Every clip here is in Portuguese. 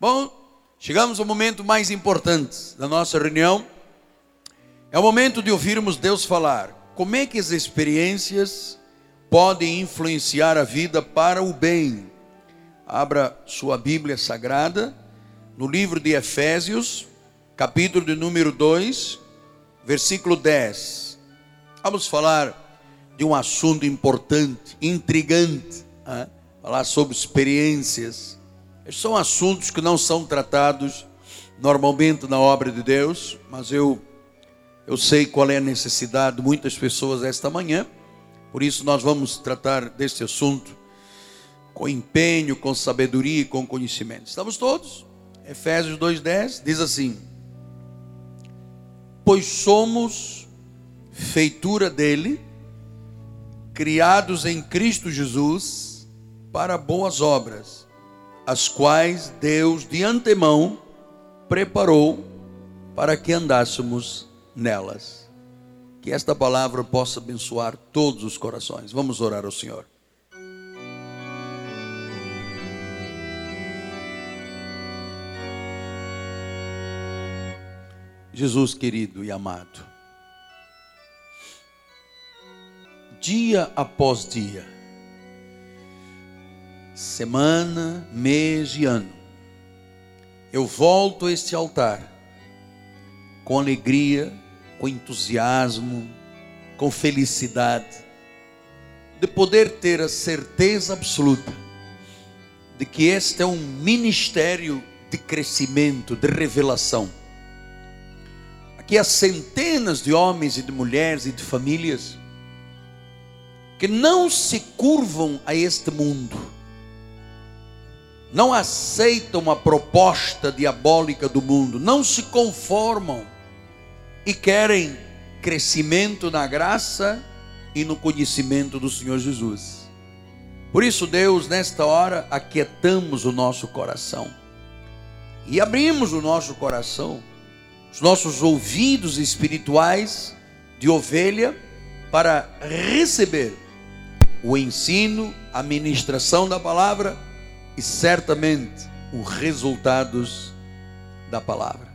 Bom, chegamos ao momento mais importante da nossa reunião. É o momento de ouvirmos Deus falar. Como é que as experiências podem influenciar a vida para o bem? Abra sua Bíblia Sagrada no livro de Efésios, capítulo de número 2, versículo 10. Vamos falar de um assunto importante, intrigante, hein? falar sobre experiências são assuntos que não são tratados normalmente na obra de Deus, mas eu eu sei qual é a necessidade de muitas pessoas esta manhã. Por isso nós vamos tratar deste assunto com empenho, com sabedoria e com conhecimento. Estamos todos? Efésios 2:10 diz assim: Pois somos feitura dele, criados em Cristo Jesus para boas obras as quais Deus de antemão preparou para que andássemos nelas. Que esta palavra possa abençoar todos os corações. Vamos orar ao Senhor. Jesus querido e amado, dia após dia, semana, mês e ano, eu volto a este altar com alegria, com entusiasmo, com felicidade, de poder ter a certeza absoluta de que este é um ministério de crescimento, de revelação. Aqui há centenas de homens e de mulheres e de famílias que não se curvam a este mundo não aceitam a proposta diabólica do mundo, não se conformam e querem crescimento na graça e no conhecimento do Senhor Jesus. Por isso, Deus, nesta hora, aquietamos o nosso coração e abrimos o nosso coração, os nossos ouvidos espirituais de ovelha, para receber o ensino, a ministração da palavra e certamente os resultados da palavra.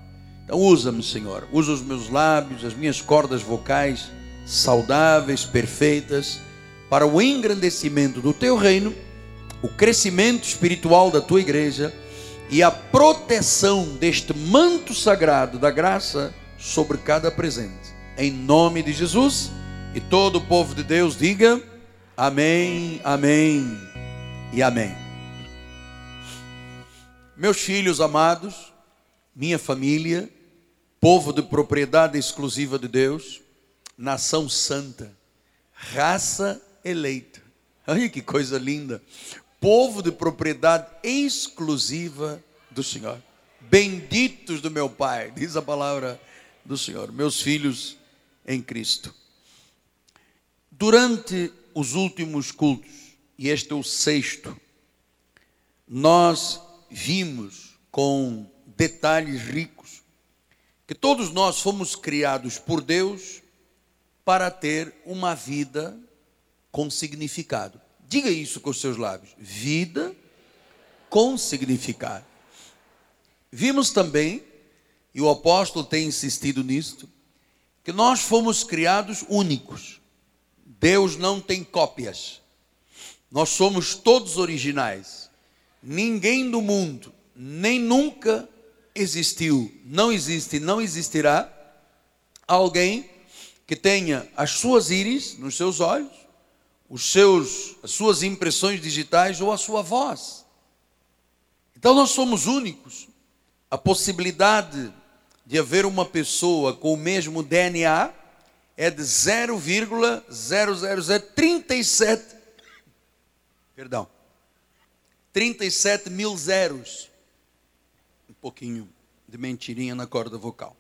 Então usa-me, Senhor, usa os meus lábios, as minhas cordas vocais saudáveis, perfeitas, para o engrandecimento do teu reino, o crescimento espiritual da tua igreja e a proteção deste manto sagrado da graça sobre cada presente. Em nome de Jesus, e todo o povo de Deus diga: Amém, Amém e Amém. Meus filhos amados, minha família, povo de propriedade exclusiva de Deus, nação santa, raça eleita. Olha que coisa linda. Povo de propriedade exclusiva do Senhor. Benditos do meu Pai, diz a palavra do Senhor, meus filhos em Cristo. Durante os últimos cultos, e este é o sexto, nós vimos com detalhes ricos que todos nós fomos criados por Deus para ter uma vida com significado. Diga isso com os seus lábios: vida com significado. Vimos também, e o apóstolo tem insistido nisto, que nós fomos criados únicos. Deus não tem cópias. Nós somos todos originais ninguém do mundo, nem nunca existiu, não existe, não existirá alguém que tenha as suas íris nos seus olhos, os seus, as suas impressões digitais ou a sua voz. Então nós somos únicos. A possibilidade de haver uma pessoa com o mesmo DNA é de 0,00037 perdão 37 mil zeros. Um pouquinho de mentirinha na corda vocal.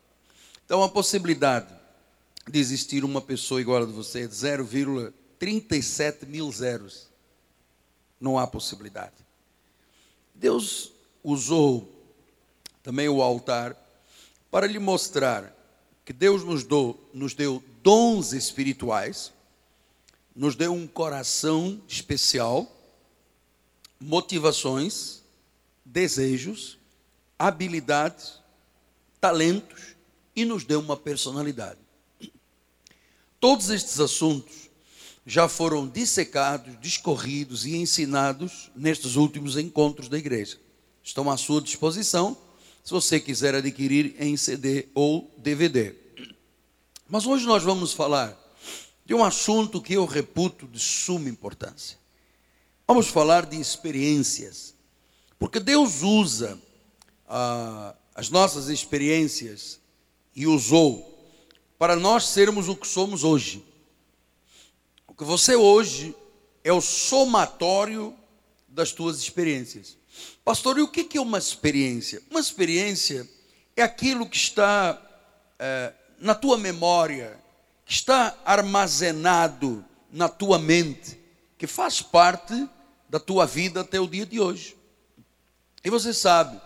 Então a possibilidade de existir uma pessoa igual a você é de 0,37 mil zeros. Não há possibilidade. Deus usou também o altar para lhe mostrar que Deus nos, do, nos deu dons espirituais, nos deu um coração especial motivações, desejos habilidades, talentos e nos deu uma personalidade. Todos estes assuntos já foram dissecados, discorridos e ensinados nestes últimos encontros da igreja. Estão à sua disposição, se você quiser adquirir em CD ou DVD. Mas hoje nós vamos falar de um assunto que eu reputo de suma importância. Vamos falar de experiências, porque Deus usa ah, as nossas experiências e usou para nós sermos o que somos hoje. O que você hoje é o somatório das tuas experiências. Pastor, e o que é uma experiência? Uma experiência é aquilo que está é, na tua memória, que está armazenado na tua mente, que faz parte da tua vida até o dia de hoje. E você sabe,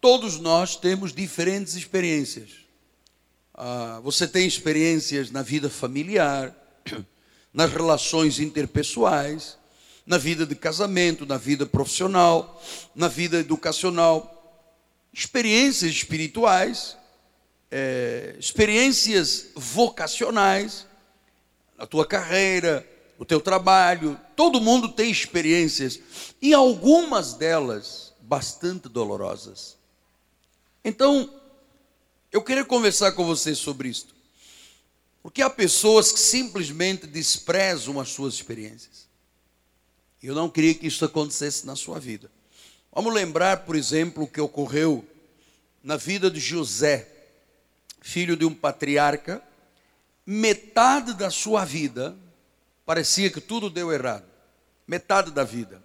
todos nós temos diferentes experiências. Ah, você tem experiências na vida familiar, nas relações interpessoais, na vida de casamento, na vida profissional, na vida educacional, experiências espirituais, é, experiências vocacionais, na tua carreira, no teu trabalho, todo mundo tem experiências, e algumas delas bastante dolorosas. Então, eu queria conversar com você sobre isto. Porque há pessoas que simplesmente desprezam as suas experiências. Eu não queria que isso acontecesse na sua vida. Vamos lembrar, por exemplo, o que ocorreu na vida de José, filho de um patriarca. Metade da sua vida parecia que tudo deu errado. Metade da vida.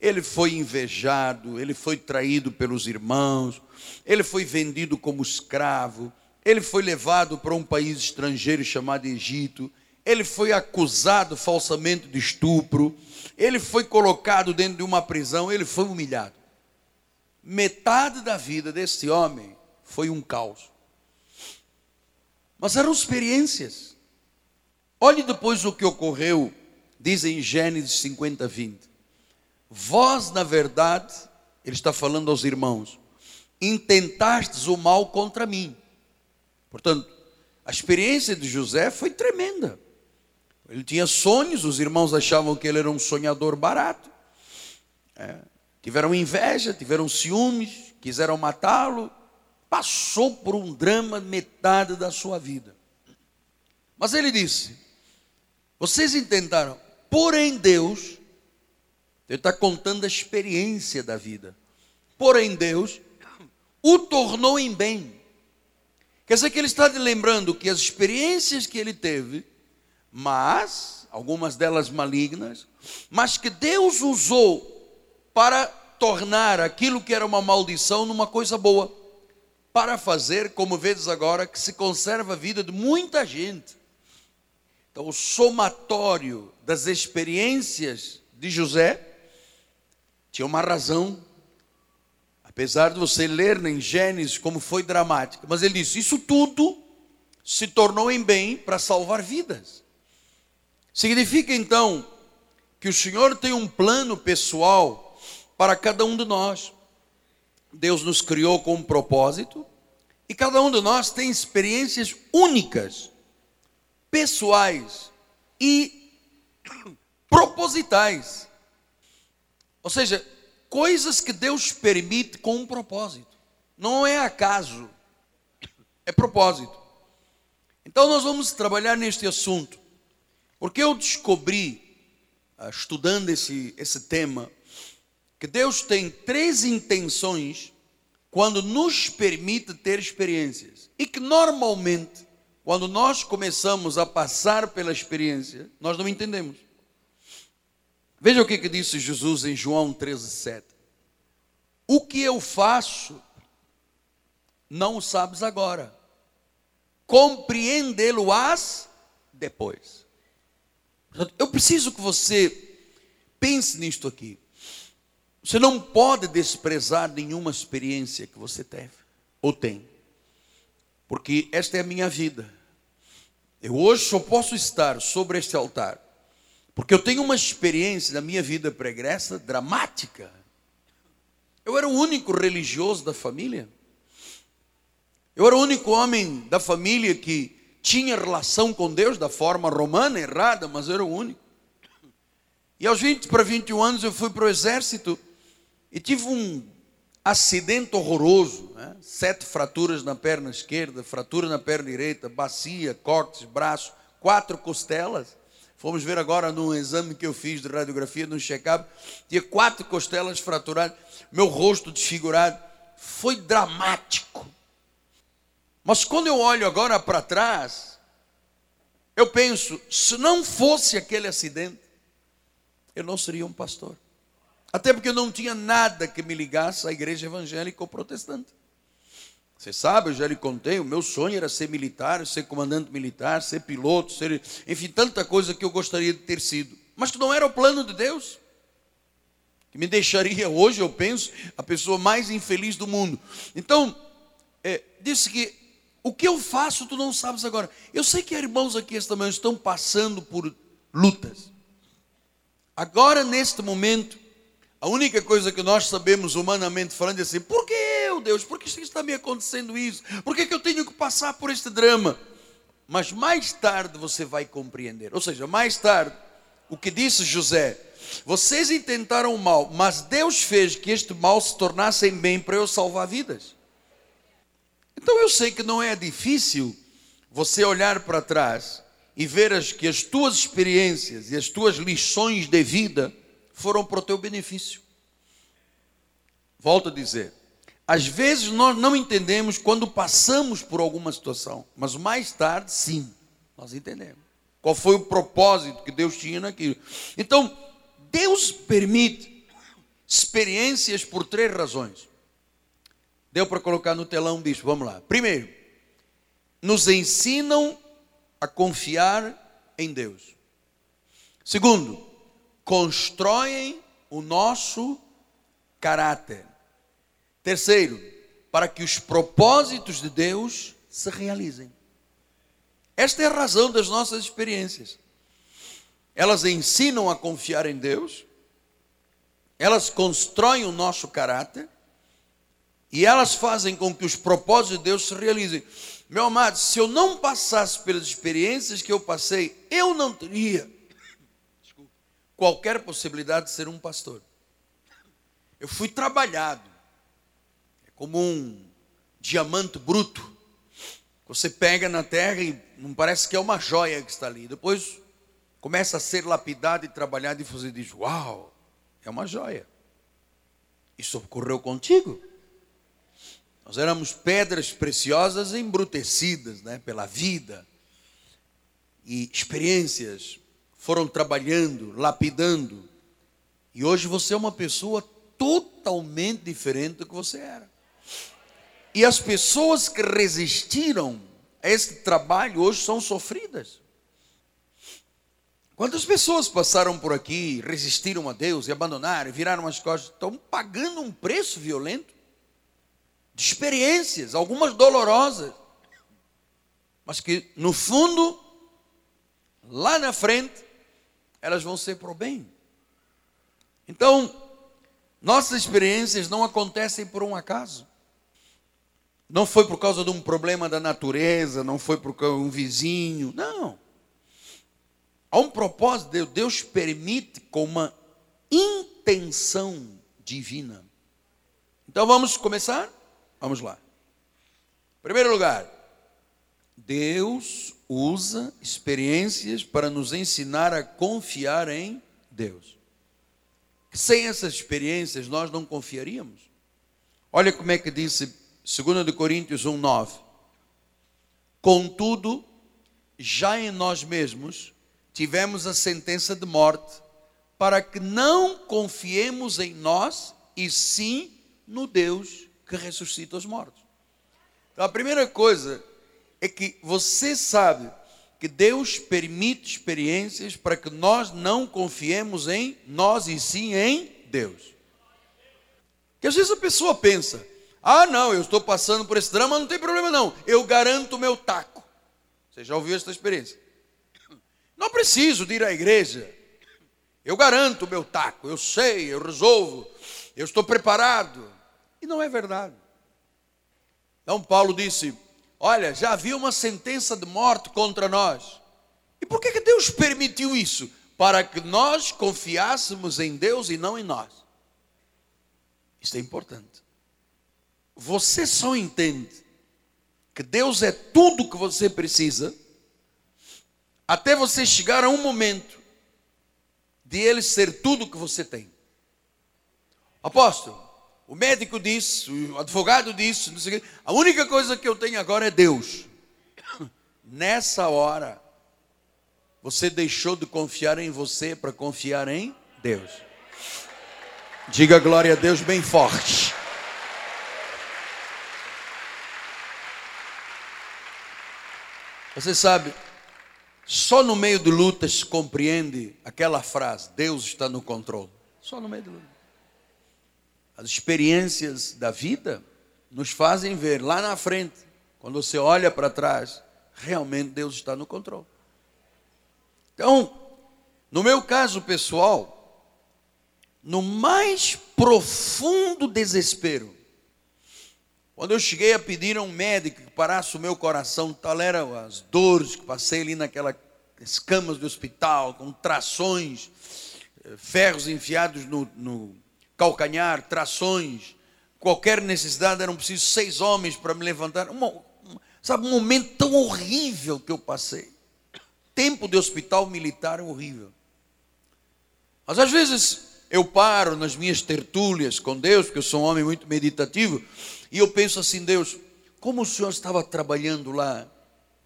Ele foi invejado, ele foi traído pelos irmãos, ele foi vendido como escravo ele foi levado para um país estrangeiro chamado Egito. Ele foi acusado falsamente de estupro. Ele foi colocado dentro de uma prisão. Ele foi humilhado. Metade da vida desse homem foi um caos. Mas eram experiências. Olhe depois o que ocorreu, diz em Gênesis 50, 20. Vós, na verdade, ele está falando aos irmãos, intentastes o mal contra mim Portanto, a experiência de José foi tremenda. Ele tinha sonhos, os irmãos achavam que ele era um sonhador barato. É, tiveram inveja, tiveram ciúmes, quiseram matá-lo. Passou por um drama metade da sua vida. Mas ele disse: Vocês intentaram, porém Deus, ele está contando a experiência da vida. Porém Deus o tornou em bem Quer dizer que ele está lembrando que as experiências que ele teve, mas, algumas delas malignas, mas que Deus usou para tornar aquilo que era uma maldição numa coisa boa, para fazer, como vezes agora, que se conserva a vida de muita gente. Então, o somatório das experiências de José tinha uma razão Apesar de você ler em Gênesis como foi dramática, mas ele disse: Isso tudo se tornou em bem para salvar vidas. Significa então que o Senhor tem um plano pessoal para cada um de nós. Deus nos criou com um propósito e cada um de nós tem experiências únicas, pessoais e propositais. Ou seja, coisas que Deus permite com um propósito. Não é acaso, é propósito. Então nós vamos trabalhar neste assunto, porque eu descobri, ah, estudando esse, esse tema, que Deus tem três intenções quando nos permite ter experiências. E que normalmente, quando nós começamos a passar pela experiência, nós não entendemos. Veja o que, que disse Jesus em João 13,7. O que eu faço, não o sabes agora. Compreendê-lo-ás depois. Eu preciso que você pense nisto aqui. Você não pode desprezar nenhuma experiência que você teve ou tem. Porque esta é a minha vida. Eu hoje só posso estar sobre este altar porque eu tenho uma experiência da minha vida pregressa dramática. Eu era o único religioso da família. Eu era o único homem da família que tinha relação com Deus da forma romana, errada, mas eu era o único. E aos 20 para 21 anos eu fui para o exército e tive um acidente horroroso, né? sete fraturas na perna esquerda, fratura na perna direita, bacia, cortes, braço, quatro costelas. Fomos ver agora num exame que eu fiz de radiografia, no check-up, tinha quatro costelas fraturadas, meu rosto desfigurado. Foi dramático. Mas quando eu olho agora para trás, eu penso, se não fosse aquele acidente, eu não seria um pastor. Até porque eu não tinha nada que me ligasse à igreja evangélica ou protestante. Você sabe, eu já lhe contei, o meu sonho era ser militar, ser comandante militar, ser piloto, ser, enfim, tanta coisa que eu gostaria de ter sido. Mas que não era o plano de Deus. Que me deixaria hoje, eu penso, a pessoa mais infeliz do mundo. Então, é, disse que o que eu faço tu não sabes agora. Eu sei que irmãos aqui esta manhã estão passando por lutas. Agora, neste momento, a única coisa que nós sabemos humanamente falando é assim: por que eu, Deus? Por que está me acontecendo isso? Por que, que eu tenho que passar por este drama? Mas mais tarde você vai compreender. Ou seja, mais tarde, o que disse José: vocês intentaram o mal, mas Deus fez que este mal se tornasse em bem para eu salvar vidas. Então eu sei que não é difícil você olhar para trás e ver as, que as tuas experiências e as tuas lições de vida foram para o teu benefício. Volto a dizer, às vezes nós não entendemos quando passamos por alguma situação, mas mais tarde, sim, nós entendemos. Qual foi o propósito que Deus tinha naquilo? Então, Deus permite experiências por três razões. Deu para colocar no telão, bicho, vamos lá. Primeiro, nos ensinam a confiar em Deus. Segundo, constroem o nosso caráter. Terceiro, para que os propósitos de Deus se realizem. Esta é a razão das nossas experiências. Elas ensinam a confiar em Deus, elas constroem o nosso caráter e elas fazem com que os propósitos de Deus se realizem. Meu amado, se eu não passasse pelas experiências que eu passei, eu não teria qualquer possibilidade de ser um pastor. Eu fui trabalhado. É como um diamante bruto. Você pega na terra e não parece que é uma joia que está ali. Depois começa a ser lapidado e trabalhado e você diz: Uau, é uma joia. Isso ocorreu contigo. Nós éramos pedras preciosas embrutecidas né, pela vida e experiências foram trabalhando, lapidando. E hoje você é uma pessoa totalmente diferente do que você era. E as pessoas que resistiram a esse trabalho hoje são sofridas. Quantas pessoas passaram por aqui, resistiram a Deus e abandonaram, viraram as costas, estão pagando um preço violento de experiências, algumas dolorosas, mas que no fundo, lá na frente, elas vão ser para o bem. Então, nossas experiências não acontecem por um acaso. Não foi por causa de um problema da natureza, não foi por causa de um vizinho, não. Há um propósito, Deus, Deus permite com uma intenção divina. Então vamos começar? Vamos lá. Em primeiro lugar, Deus usa experiências para nos ensinar a confiar em Deus. Sem essas experiências, nós não confiaríamos. Olha como é que disse 2 Coríntios 1, 9. Contudo, já em nós mesmos tivemos a sentença de morte, para que não confiemos em nós, e sim no Deus que ressuscita os mortos. Então, a primeira coisa é que você sabe que Deus permite experiências para que nós não confiemos em nós e sim em Deus. Que às vezes a pessoa pensa: ah, não, eu estou passando por esse drama, não tem problema não, eu garanto o meu taco. Você já ouviu essa experiência? Não preciso de ir à igreja, eu garanto o meu taco, eu sei, eu resolvo, eu estou preparado. E não é verdade. Então Paulo disse: Olha, já havia uma sentença de morte contra nós. E por que, que Deus permitiu isso? Para que nós confiássemos em Deus e não em nós. Isso é importante. Você só entende que Deus é tudo que você precisa até você chegar a um momento de Ele ser tudo que você tem. Apóstolo, o médico disse, o advogado disse, a única coisa que eu tenho agora é Deus. Nessa hora, você deixou de confiar em você para confiar em Deus. Diga glória a Deus bem forte. Você sabe, só no meio de lutas se compreende aquela frase: Deus está no controle. Só no meio de lutas. As experiências da vida nos fazem ver lá na frente, quando você olha para trás, realmente Deus está no controle. Então, no meu caso pessoal, no mais profundo desespero, quando eu cheguei a pedir a um médico que parasse o meu coração, tal eram as dores que passei ali naquelas camas do hospital, com trações, eh, ferros enfiados no, no calcanhar, trações, qualquer necessidade, eram precisos seis homens para me levantar. Uma, sabe, um momento tão horrível que eu passei. Tempo de hospital militar horrível. Mas às vezes eu paro nas minhas tertúlias com Deus, porque eu sou um homem muito meditativo, e eu penso assim, Deus, como o Senhor estava trabalhando lá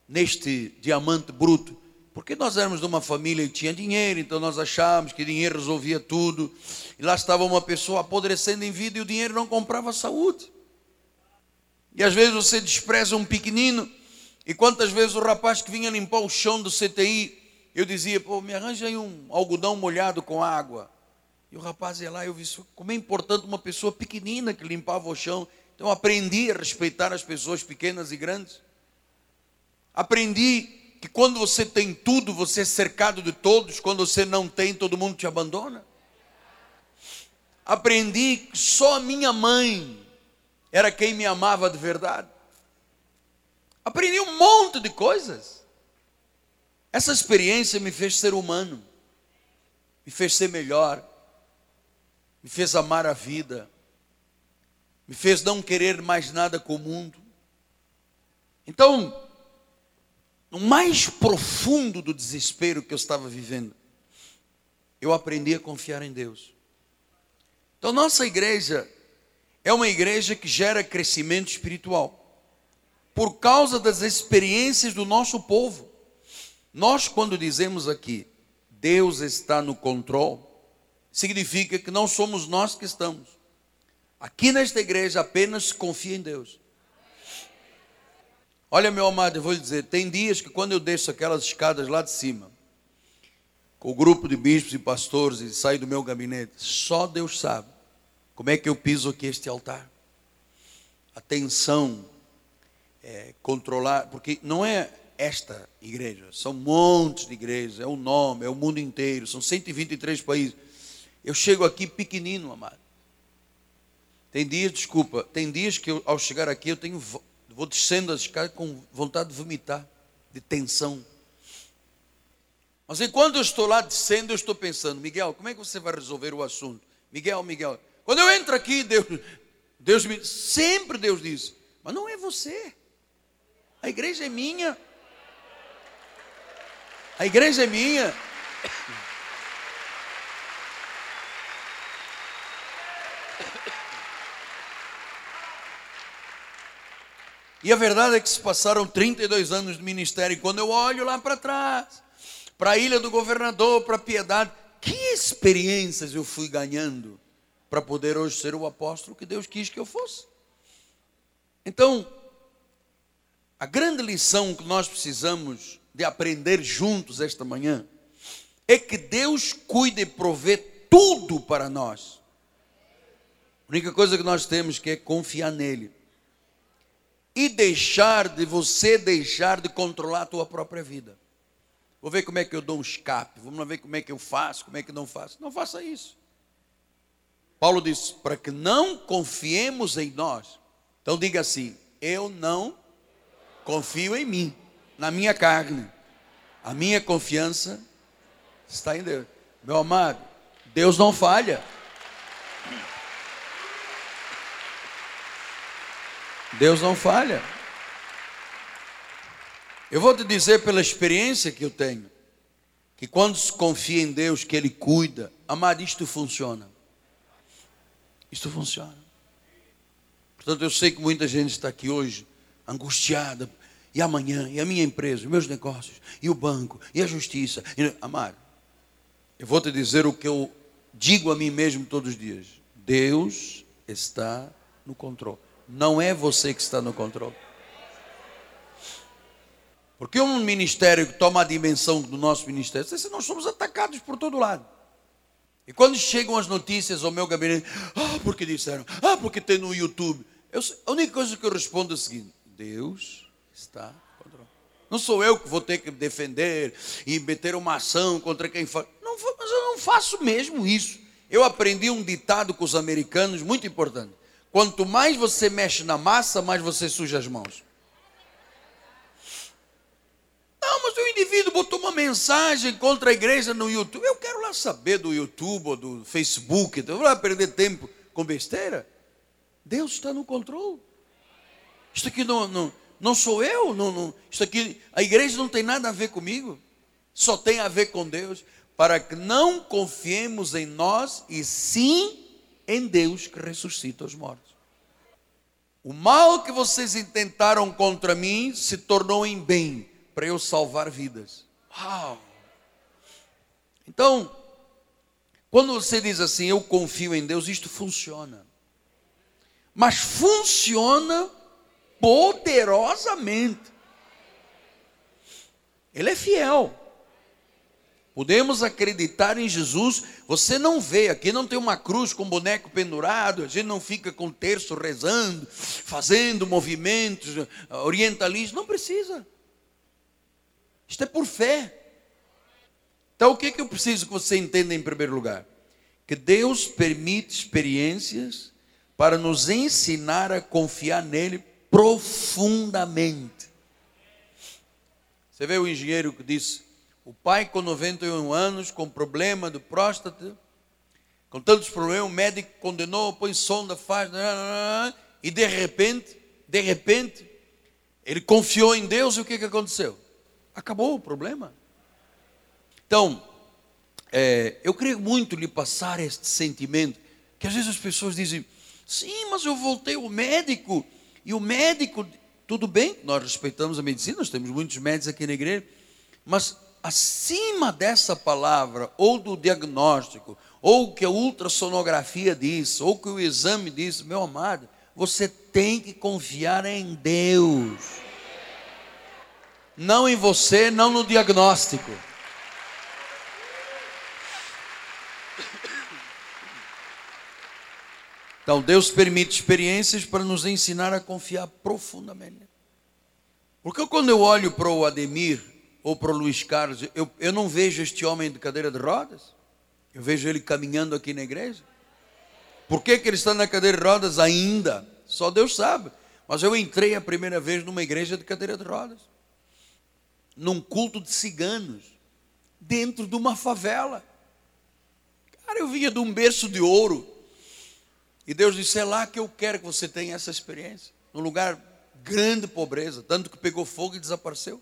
neste diamante bruto? Porque nós éramos de uma família que tinha dinheiro, então nós achávamos que dinheiro resolvia tudo. E lá estava uma pessoa apodrecendo em vida e o dinheiro não comprava saúde. E às vezes você despreza um pequenino. E quantas vezes o rapaz que vinha limpar o chão do CTI, eu dizia, pô, me arranja aí um algodão molhado com água. E o rapaz ia lá e eu vi como é importante uma pessoa pequenina que limpava o chão. Então aprendi a respeitar as pessoas pequenas e grandes. Aprendi que quando você tem tudo, você é cercado de todos, quando você não tem, todo mundo te abandona. Aprendi que só a minha mãe era quem me amava de verdade. Aprendi um monte de coisas. Essa experiência me fez ser humano, me fez ser melhor, me fez amar a vida, me fez não querer mais nada com o mundo. Então, no mais profundo do desespero que eu estava vivendo, eu aprendi a confiar em Deus. Então, nossa igreja é uma igreja que gera crescimento espiritual, por causa das experiências do nosso povo. Nós, quando dizemos aqui, Deus está no controle, significa que não somos nós que estamos. Aqui nesta igreja apenas confia em Deus. Olha, meu amado, eu vou lhe dizer: tem dias que quando eu desço aquelas escadas lá de cima, com o grupo de bispos e pastores e saio do meu gabinete, só Deus sabe como é que eu piso aqui este altar. A tensão, é, controlar, porque não é esta igreja, são montes de igrejas, é o nome, é o mundo inteiro, são 123 países. Eu chego aqui pequenino, amado. Tem dias, desculpa, tem dias que eu, ao chegar aqui eu tenho, vou descendo as escadas com vontade de vomitar, de tensão. Mas enquanto eu estou lá descendo, eu estou pensando, Miguel, como é que você vai resolver o assunto? Miguel, Miguel, quando eu entro aqui, Deus, Deus me, sempre Deus diz, mas não é você. A igreja é minha. A igreja é minha. E a verdade é que se passaram 32 anos de ministério, e quando eu olho lá para trás, para a ilha do governador, para a piedade, que experiências eu fui ganhando para poder hoje ser o apóstolo que Deus quis que eu fosse. Então, a grande lição que nós precisamos de aprender juntos esta manhã é que Deus cuida e provê tudo para nós. A única coisa que nós temos que é confiar nele e deixar de você deixar de controlar a tua própria vida. Vou ver como é que eu dou um escape, vamos ver como é que eu faço, como é que não faço. Não faça isso. Paulo diz: para que não confiemos em nós. Então diga assim: eu não confio em mim, na minha carne. A minha confiança está em Deus. Meu amado, Deus não falha. Deus não falha. Eu vou te dizer pela experiência que eu tenho, que quando se confia em Deus, que Ele cuida, amado, isto funciona. Isto funciona. Portanto, eu sei que muita gente está aqui hoje angustiada. E amanhã, e a minha empresa, os meus negócios, e o banco, e a justiça. E... Eu vou te dizer o que eu digo a mim mesmo todos os dias: Deus está no controle. Não é você que está no controle. Porque um ministério que toma a dimensão do nosso ministério, nós somos atacados por todo lado. E quando chegam as notícias ao meu gabinete, ah, porque disseram, ah, porque tem no YouTube. Eu, a única coisa que eu respondo é o seguinte: Deus está controlando. Não sou eu que vou ter que defender e meter uma ação contra quem faz. Não, mas eu não faço mesmo isso. Eu aprendi um ditado com os americanos muito importante. Quanto mais você mexe na massa, mais você suja as mãos. Não, mas o indivíduo botou uma mensagem contra a igreja no YouTube. Eu quero lá saber do YouTube ou do Facebook. Eu vou lá perder tempo com besteira. Deus está no controle. Isso aqui não, não, não sou eu. Não, não, isso aqui, a igreja não tem nada a ver comigo. Só tem a ver com Deus. Para que não confiemos em nós e sim em Deus que ressuscita os mortos. O mal que vocês intentaram contra mim se tornou em bem para eu salvar vidas. Uau! Então, quando você diz assim, eu confio em Deus, isto funciona. Mas funciona poderosamente. Ele é fiel. Podemos acreditar em Jesus. Você não vê, aqui não tem uma cruz com boneco pendurado, a gente não fica com terço rezando, fazendo movimentos orientalistas. Não precisa. Isto é por fé. Então, o que, é que eu preciso que você entenda em primeiro lugar? Que Deus permite experiências para nos ensinar a confiar nele profundamente. Você vê o engenheiro que disse: o pai com 91 anos, com problema de próstata, com tantos problemas, o médico condenou, põe sonda, faz, e de repente, de repente, ele confiou em Deus e o que, que aconteceu? Acabou o problema. Então, é, eu queria muito lhe passar este sentimento, que às vezes as pessoas dizem, sim, mas eu voltei ao médico, e o médico, tudo bem, nós respeitamos a medicina, nós temos muitos médicos aqui na igreja, mas acima dessa palavra, ou do diagnóstico, ou que a ultrassonografia diz, ou que o exame diz, meu amado, você tem que confiar em Deus. Não em você, não no diagnóstico. Então, Deus permite experiências para nos ensinar a confiar profundamente. Porque quando eu olho para o Ademir, ou para o Luiz Carlos, eu, eu não vejo este homem de cadeira de rodas. Eu vejo ele caminhando aqui na igreja. Por que, que ele está na cadeira de rodas ainda? Só Deus sabe. Mas eu entrei a primeira vez numa igreja de cadeira de rodas. Num culto de ciganos. Dentro de uma favela. Cara, eu vinha de um berço de ouro. E Deus disse: é lá que eu quero que você tenha essa experiência. Num lugar grande pobreza. Tanto que pegou fogo e desapareceu.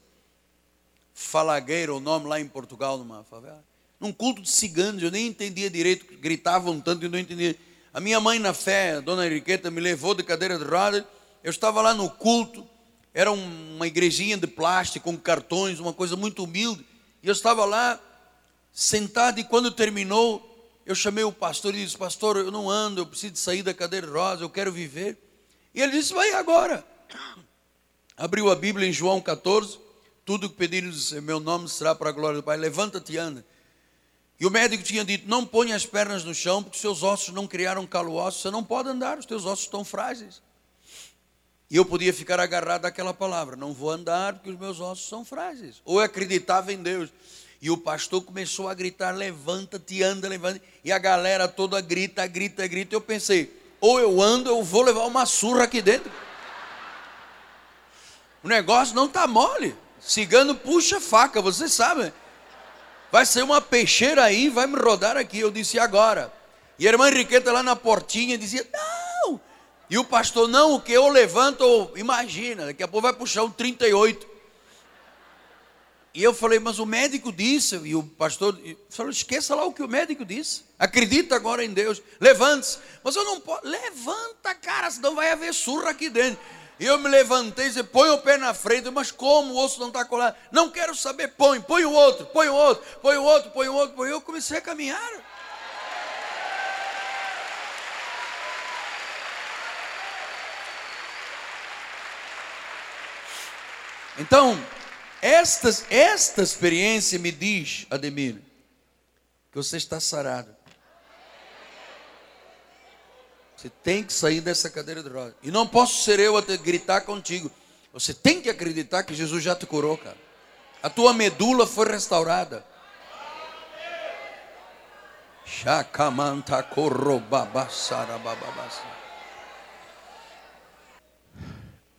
Falagueira, o nome lá em Portugal, numa favela. Num culto de ciganos, eu nem entendia direito, gritavam tanto e não entendia. A minha mãe na fé, a dona Henriqueta, me levou de cadeira de roda. Eu estava lá no culto, era uma igrejinha de plástico, com cartões, uma coisa muito humilde. E eu estava lá, sentado, e quando terminou, eu chamei o pastor e disse: Pastor, eu não ando, eu preciso sair da cadeira de rosa, eu quero viver. E ele disse: Vai agora. Abriu a Bíblia em João 14 tudo que pedires em meu nome será para a glória do Pai. Levanta-te e anda. E o médico tinha dito: Não ponha as pernas no chão, porque seus ossos não criaram calo ósseo. Você não pode andar, os teus ossos estão frágeis. E eu podia ficar agarrado àquela palavra: Não vou andar, porque os meus ossos são frágeis. Ou eu acreditava em Deus. E o pastor começou a gritar: levanta-te, anda, levanta. E a galera toda grita, grita, grita. Eu pensei: ou eu ando, eu vou levar uma surra aqui dentro. O negócio não está mole. Cigano puxa faca, você sabe. Vai ser uma peixeira aí, vai me rodar aqui. Eu disse: agora. E a irmã Henriqueta lá na portinha dizia: não. E o pastor: não, o que eu levanto, imagina, daqui a pouco vai puxar um 38. E eu falei, mas o médico disse, e o pastor falou: esqueça lá o que o médico disse. Acredita agora em Deus. Levante-se. Mas eu não posso. Levanta, cara, senão vai haver surra aqui dentro. E eu me levantei e disse: põe o pé na frente, mas como o osso não está colado? Não quero saber, põe, põe o outro, põe o outro, põe o outro, põe o outro, põe. Eu comecei a caminhar. Então, esta, esta experiência me diz, Ademir, que você está sarado. Você tem que sair dessa cadeira de rodas. E não posso ser eu a gritar contigo. Você tem que acreditar que Jesus já te curou, cara. A tua medula foi restaurada. Chacamanta.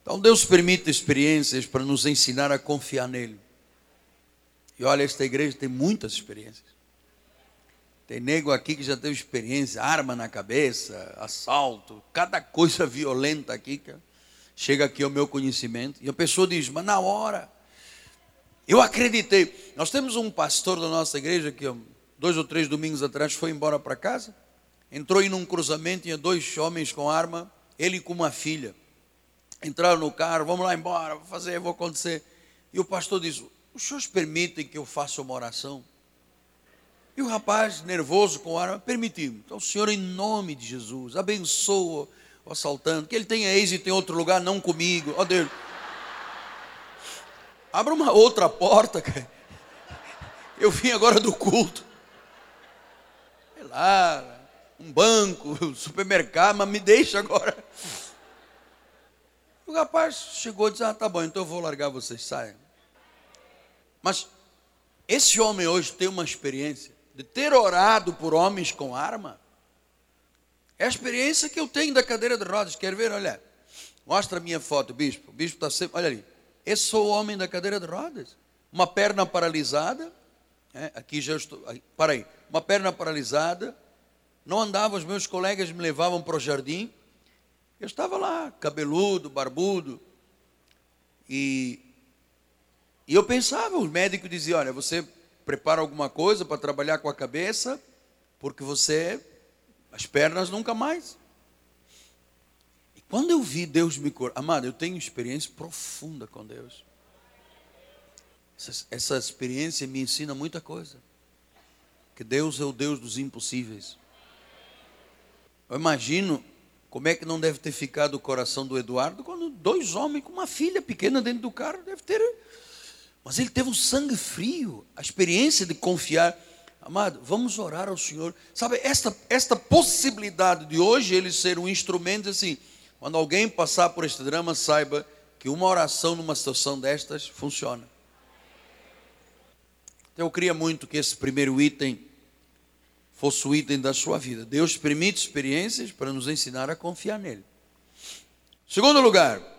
Então Deus permite experiências para nos ensinar a confiar nele. E olha, esta igreja tem muitas experiências. Tem nego aqui que já teve experiência, arma na cabeça, assalto, cada coisa violenta aqui que chega aqui ao meu conhecimento. E a pessoa diz, mas na hora, eu acreditei. Nós temos um pastor da nossa igreja que dois ou três domingos atrás foi embora para casa, entrou em um cruzamento, tinha dois homens com arma, ele com uma filha entraram no carro, vamos lá embora, vou fazer, vou acontecer. E o pastor diz: Os senhores permitem que eu faça uma oração? E o rapaz, nervoso com a arma, permitiu. Então, Senhor, em nome de Jesus, abençoa o assaltante, que ele tenha êxito em outro lugar, não comigo. Ó Deus. Abra uma outra porta, cara. Eu vim agora do culto. Sei lá, um banco, um supermercado, mas me deixa agora. O rapaz chegou e disse: Ah, tá bom, então eu vou largar vocês, saiam. Mas esse homem hoje tem uma experiência de ter orado por homens com arma. É a experiência que eu tenho da cadeira de rodas. Quer ver? Olha, mostra a minha foto, bispo. O bispo está sempre. Olha ali. Esse sou o homem da cadeira de rodas. Uma perna paralisada. É, aqui já estou. Para aí. Uma perna paralisada. Não andava, os meus colegas me levavam para o jardim. Eu estava lá, cabeludo, barbudo, e, e eu pensava, o médico dizia, olha, você prepara alguma coisa para trabalhar com a cabeça, porque você, as pernas nunca mais. E quando eu vi Deus me curar, amado, eu tenho experiência profunda com Deus. Essa, essa experiência me ensina muita coisa. Que Deus é o Deus dos impossíveis. Eu imagino como é que não deve ter ficado o coração do Eduardo quando dois homens com uma filha pequena dentro do carro deve ter. Mas ele teve um sangue frio, a experiência de confiar. Amado, vamos orar ao Senhor. Sabe, esta, esta possibilidade de hoje ele ser um instrumento assim, quando alguém passar por este drama, saiba que uma oração numa situação destas funciona. Então, eu queria muito que esse primeiro item fosse o item da sua vida. Deus permite experiências para nos ensinar a confiar nele. Segundo lugar,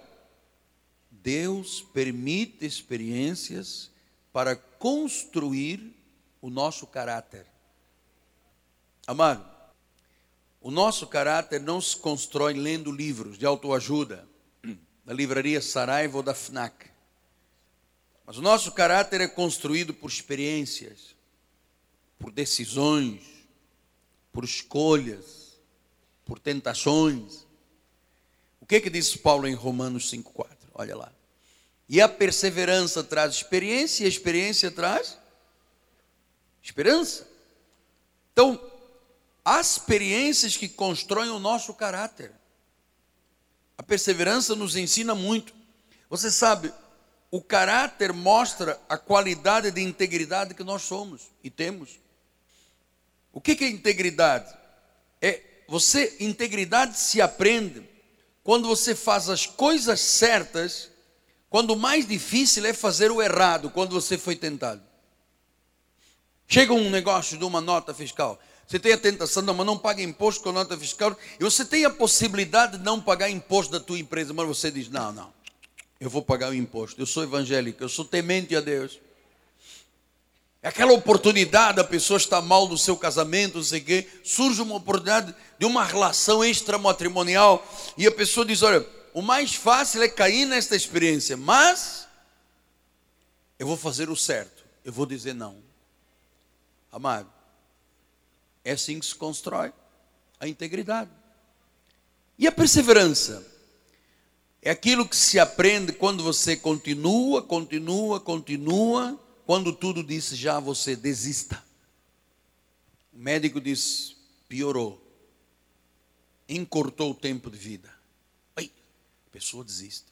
Deus permite experiências para construir o nosso caráter. Amado, o nosso caráter não se constrói lendo livros de autoajuda, da livraria Saraiva ou da FNAC. Mas o nosso caráter é construído por experiências, por decisões, por escolhas, por tentações. O que que diz Paulo em Romanos 5:4? Olha lá. E a perseverança traz experiência, e a experiência traz esperança. Então, há experiências que constroem o nosso caráter. A perseverança nos ensina muito. Você sabe, o caráter mostra a qualidade de integridade que nós somos e temos. O que é integridade? É você, integridade se aprende quando você faz as coisas certas, quando o mais difícil é fazer o errado, quando você foi tentado. Chega um negócio de uma nota fiscal. Você tem a tentação, não, mas não paga imposto com nota fiscal. E você tem a possibilidade de não pagar imposto da tua empresa, mas você diz: não, não, eu vou pagar o imposto. Eu sou evangélico, eu sou temente a Deus. É aquela oportunidade, a pessoa está mal no seu casamento, não sei o quê, surge uma oportunidade de uma relação extramatrimonial e a pessoa diz: olha, o mais fácil é cair nesta experiência, mas eu vou fazer o certo, eu vou dizer não. Amado, é assim que se constrói a integridade. E a perseverança? É aquilo que se aprende quando você continua, continua, continua, quando tudo disse já você desista. O médico disse, piorou, encurtou o tempo de vida. Aí, a pessoa desiste.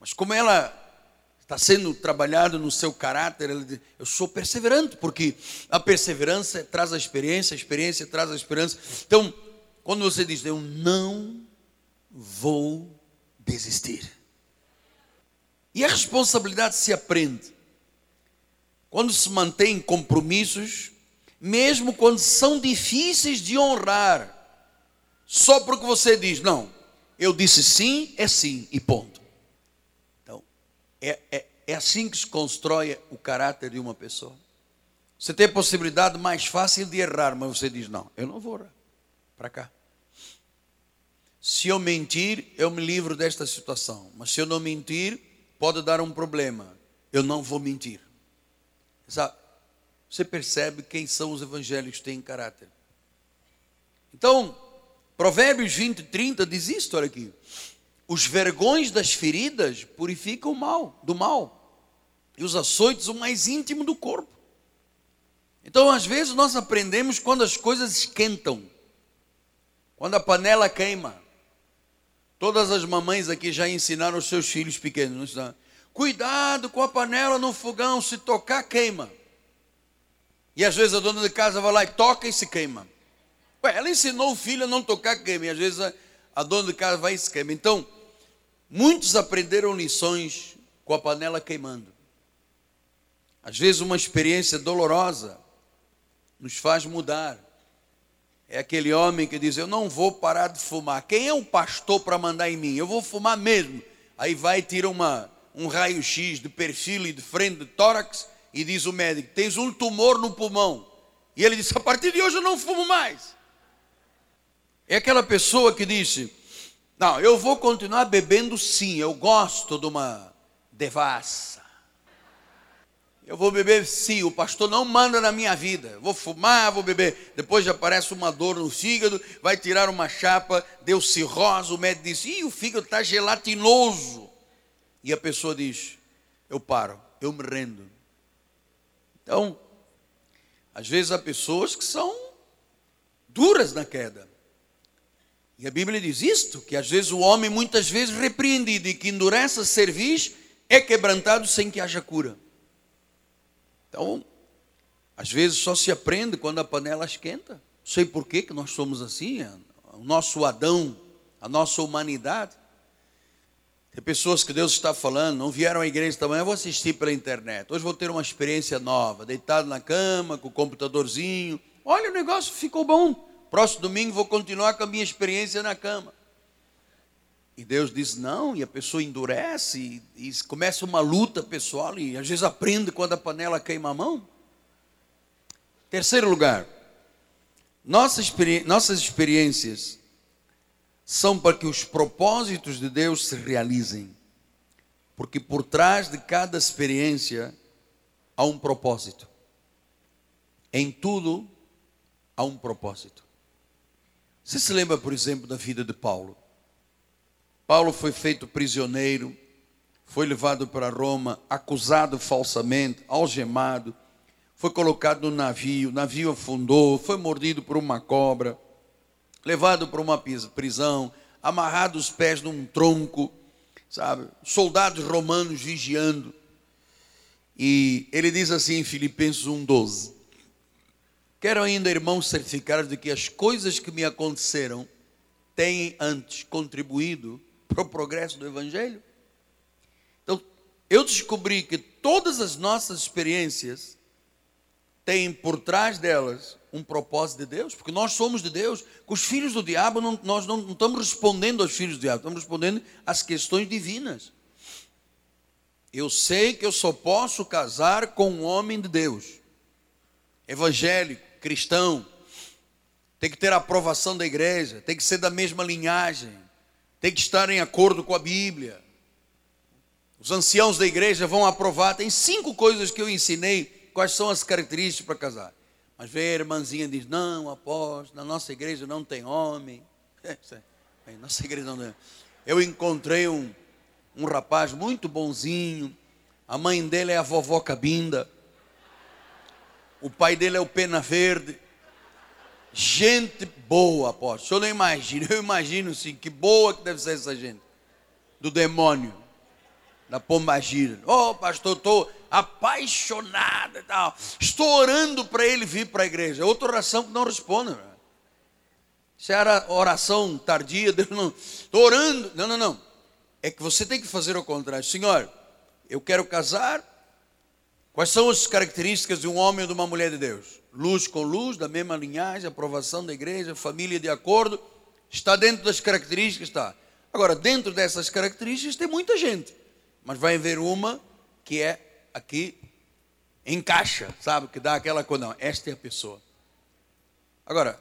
Mas como ela está sendo trabalhado no seu caráter, diz, eu sou perseverante, porque a perseverança traz a experiência, a experiência traz a esperança. Então, quando você diz, eu não vou desistir. E a responsabilidade se aprende. Quando se mantém compromissos, mesmo quando são difíceis de honrar, só porque você diz, não, eu disse sim, é sim, e ponto. É, é, é assim que se constrói o caráter de uma pessoa. Você tem a possibilidade mais fácil de errar, mas você diz: não, eu não vou para cá. Se eu mentir, eu me livro desta situação. Mas se eu não mentir, pode dar um problema. Eu não vou mentir. Você percebe quem são os evangélicos que têm caráter. Então, Provérbios 20, 30 diz isto, olha aqui os vergões das feridas purificam o mal, do mal, e os açoites o mais íntimo do corpo. Então, às vezes, nós aprendemos quando as coisas esquentam, quando a panela queima. Todas as mamães aqui já ensinaram os seus filhos pequenos. Não Cuidado com a panela no fogão, se tocar, queima. E às vezes a dona de casa vai lá e toca e se queima. Ué, ela ensinou o filho a não tocar, queima. E às vezes a, a dona de casa vai e se queima. Então, Muitos aprenderam lições com a panela queimando. Às vezes, uma experiência dolorosa nos faz mudar. É aquele homem que diz: Eu não vou parar de fumar. Quem é o pastor para mandar em mim? Eu vou fumar mesmo. Aí vai e tira uma, um raio-x de perfil e de frente de tórax e diz o médico: Tens um tumor no pulmão. E ele diz: A partir de hoje eu não fumo mais. É aquela pessoa que disse: não, eu vou continuar bebendo sim, eu gosto de uma devassa. Eu vou beber sim, o pastor não manda na minha vida. vou fumar, vou beber. Depois já aparece uma dor no fígado, vai tirar uma chapa, deu cirrose, o médico diz, ih, o fígado está gelatinoso. E a pessoa diz, eu paro, eu me rendo. Então, às vezes há pessoas que são duras na queda. E a Bíblia diz isto, que às vezes o homem, muitas vezes repreendido e que endurece a cerviz, é quebrantado sem que haja cura. Então, às vezes só se aprende quando a panela esquenta. Não sei por que, que nós somos assim, o nosso Adão, a nossa humanidade. Tem pessoas que Deus está falando, não vieram à igreja também, eu vou assistir pela internet. Hoje vou ter uma experiência nova, deitado na cama, com o computadorzinho. Olha, o negócio ficou bom. Próximo domingo vou continuar com a minha experiência na cama. E Deus diz não, e a pessoa endurece, e, e começa uma luta pessoal, e às vezes aprende quando a panela queima a mão. Terceiro lugar, nossas experiências são para que os propósitos de Deus se realizem. Porque por trás de cada experiência há um propósito. Em tudo há um propósito. Você se lembra, por exemplo, da vida de Paulo? Paulo foi feito prisioneiro, foi levado para Roma, acusado falsamente, algemado, foi colocado no navio, o navio afundou, foi mordido por uma cobra, levado para uma prisão, amarrado os pés num tronco, sabe? Soldados romanos vigiando. E ele diz assim em Filipenses 1:12: Quero ainda, irmãos, certificar de que as coisas que me aconteceram têm antes contribuído para o progresso do Evangelho. Então, eu descobri que todas as nossas experiências têm por trás delas um propósito de Deus, porque nós somos de Deus. Com os filhos do diabo, não, nós não, não estamos respondendo aos filhos do diabo, estamos respondendo às questões divinas. Eu sei que eu só posso casar com um homem de Deus, evangélico, cristão, tem que ter a aprovação da igreja, tem que ser da mesma linhagem, tem que estar em acordo com a Bíblia. Os anciãos da igreja vão aprovar. Tem cinco coisas que eu ensinei quais são as características para casar. Mas vem a irmãzinha e diz: Não, apóstolo, na nossa igreja não tem homem. É, nossa igreja não tem. Eu encontrei um, um rapaz muito bonzinho. A mãe dele é a vovó Cabinda. O pai dele é o Pena Verde. Gente boa, apóstolo. Eu não imagino. Eu imagino sim, que boa que deve ser essa gente. Do demônio. Da pombagira. Oh, pastor, estou apaixonada e tal. Estou orando para ele vir para a igreja. Outra oração que não responde. Se era oração tardia, Deus não. Estou orando. Não, não, não. É que você tem que fazer o contrário. Senhor, eu quero casar. Quais são as características de um homem ou de uma mulher de Deus? Luz com luz, da mesma linhagem, aprovação da igreja, família de acordo. Está dentro das características? Está. Agora, dentro dessas características tem muita gente. Mas vai haver uma que é aqui encaixa, sabe? Que dá aquela coisa. Não, esta é a pessoa. Agora,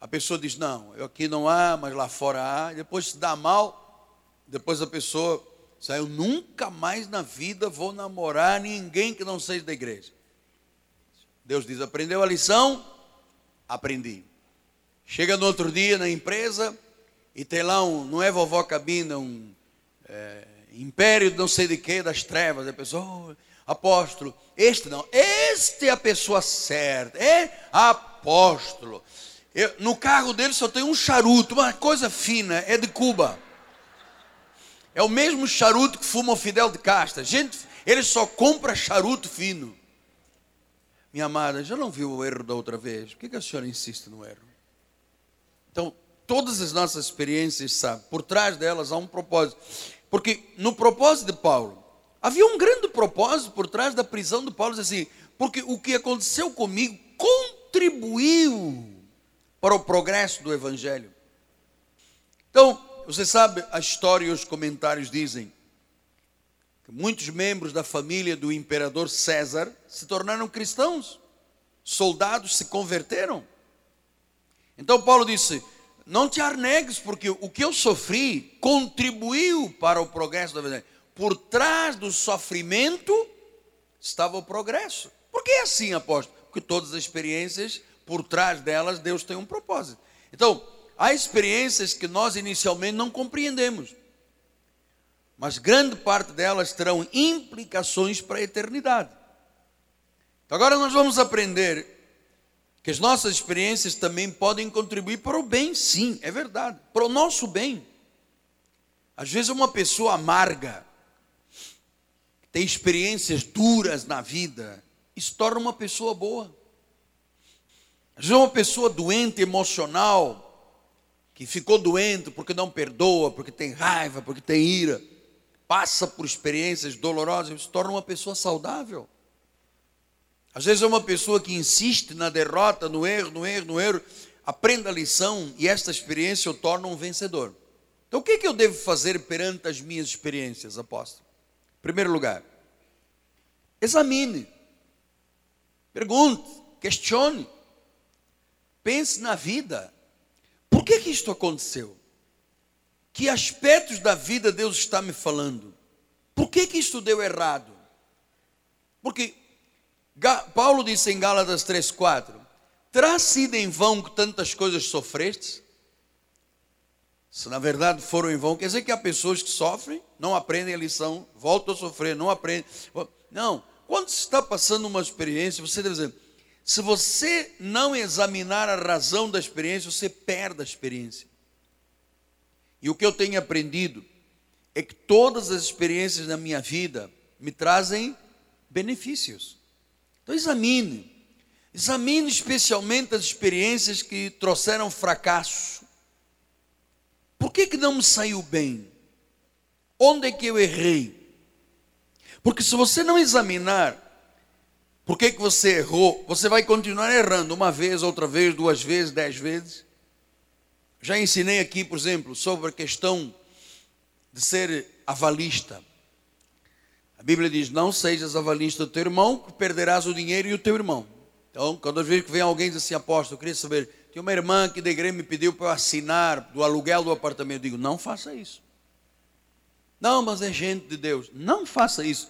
a pessoa diz: Não, eu aqui não há, mas lá fora há. Depois se dá mal, depois a pessoa saiu. Nunca mais na vida vou namorar ninguém que não seja da igreja. Deus diz: Aprendeu a lição? Aprendi. Chega no outro dia na empresa e tem lá um, não é vovó cabina, um. É, império não sei de que, das trevas. A pessoa, oh, apóstolo, este não, este é a pessoa certa, é apóstolo. Eu, no carro dele só tem um charuto, uma coisa fina, é de Cuba. É o mesmo charuto que fuma o Fidel de Casta. Gente, ele só compra charuto fino. Minha amada, já não viu o erro da outra vez? Por que, que a senhora insiste no erro? Então, todas as nossas experiências, sabe, por trás delas há um propósito. Porque no propósito de Paulo, havia um grande propósito por trás da prisão de Paulo, assim, porque o que aconteceu comigo contribuiu para o progresso do evangelho. Então, você sabe, a história e os comentários dizem que muitos membros da família do imperador César se tornaram cristãos, soldados se converteram. Então Paulo disse: não te arnegues, porque o que eu sofri contribuiu para o progresso da vida. Por trás do sofrimento estava o progresso. Por que é assim, apóstolo? Porque todas as experiências, por trás delas, Deus tem um propósito. Então, há experiências que nós inicialmente não compreendemos, mas grande parte delas terão implicações para a eternidade. Então, agora nós vamos aprender que as nossas experiências também podem contribuir para o bem, sim, é verdade, para o nosso bem. Às vezes uma pessoa amarga, tem experiências duras na vida, isso torna uma pessoa boa. Às vezes uma pessoa doente emocional, que ficou doente porque não perdoa, porque tem raiva, porque tem ira, passa por experiências dolorosas, isso torna uma pessoa saudável. Às vezes é uma pessoa que insiste na derrota, no erro, no erro, no erro, aprenda a lição e esta experiência o torna um vencedor. Então o que, é que eu devo fazer perante as minhas experiências, apóstolo? Em primeiro lugar, examine, pergunte, questione, pense na vida. Por que, que isto aconteceu? Que aspectos da vida Deus está me falando? Por que, que isto deu errado? Porque Paulo disse em Gálatas 3,4: Terá sido em vão que tantas coisas sofrestes? Se na verdade foram em vão, quer dizer que há pessoas que sofrem, não aprendem a lição, voltam a sofrer, não aprendem. Não, quando se está passando uma experiência, você deve dizer: se você não examinar a razão da experiência, você perde a experiência. E o que eu tenho aprendido é que todas as experiências da minha vida me trazem benefícios. Então examine. Examine especialmente as experiências que trouxeram fracasso. Por que, que não me saiu bem? Onde é que eu errei? Porque se você não examinar Por que, que você errou? Você vai continuar errando uma vez, outra vez, duas vezes, dez vezes. Já ensinei aqui, por exemplo, sobre a questão de ser avalista. Bíblia diz: Não sejas avalista do teu irmão, que perderás o dinheiro e o teu irmão. Então, cada vez que vem alguém diz assim, apóstolo, eu queria saber, tem uma irmã que da igreja me pediu para eu assinar do aluguel do apartamento. Eu digo, não faça isso. Não, mas é gente de Deus. Não faça isso.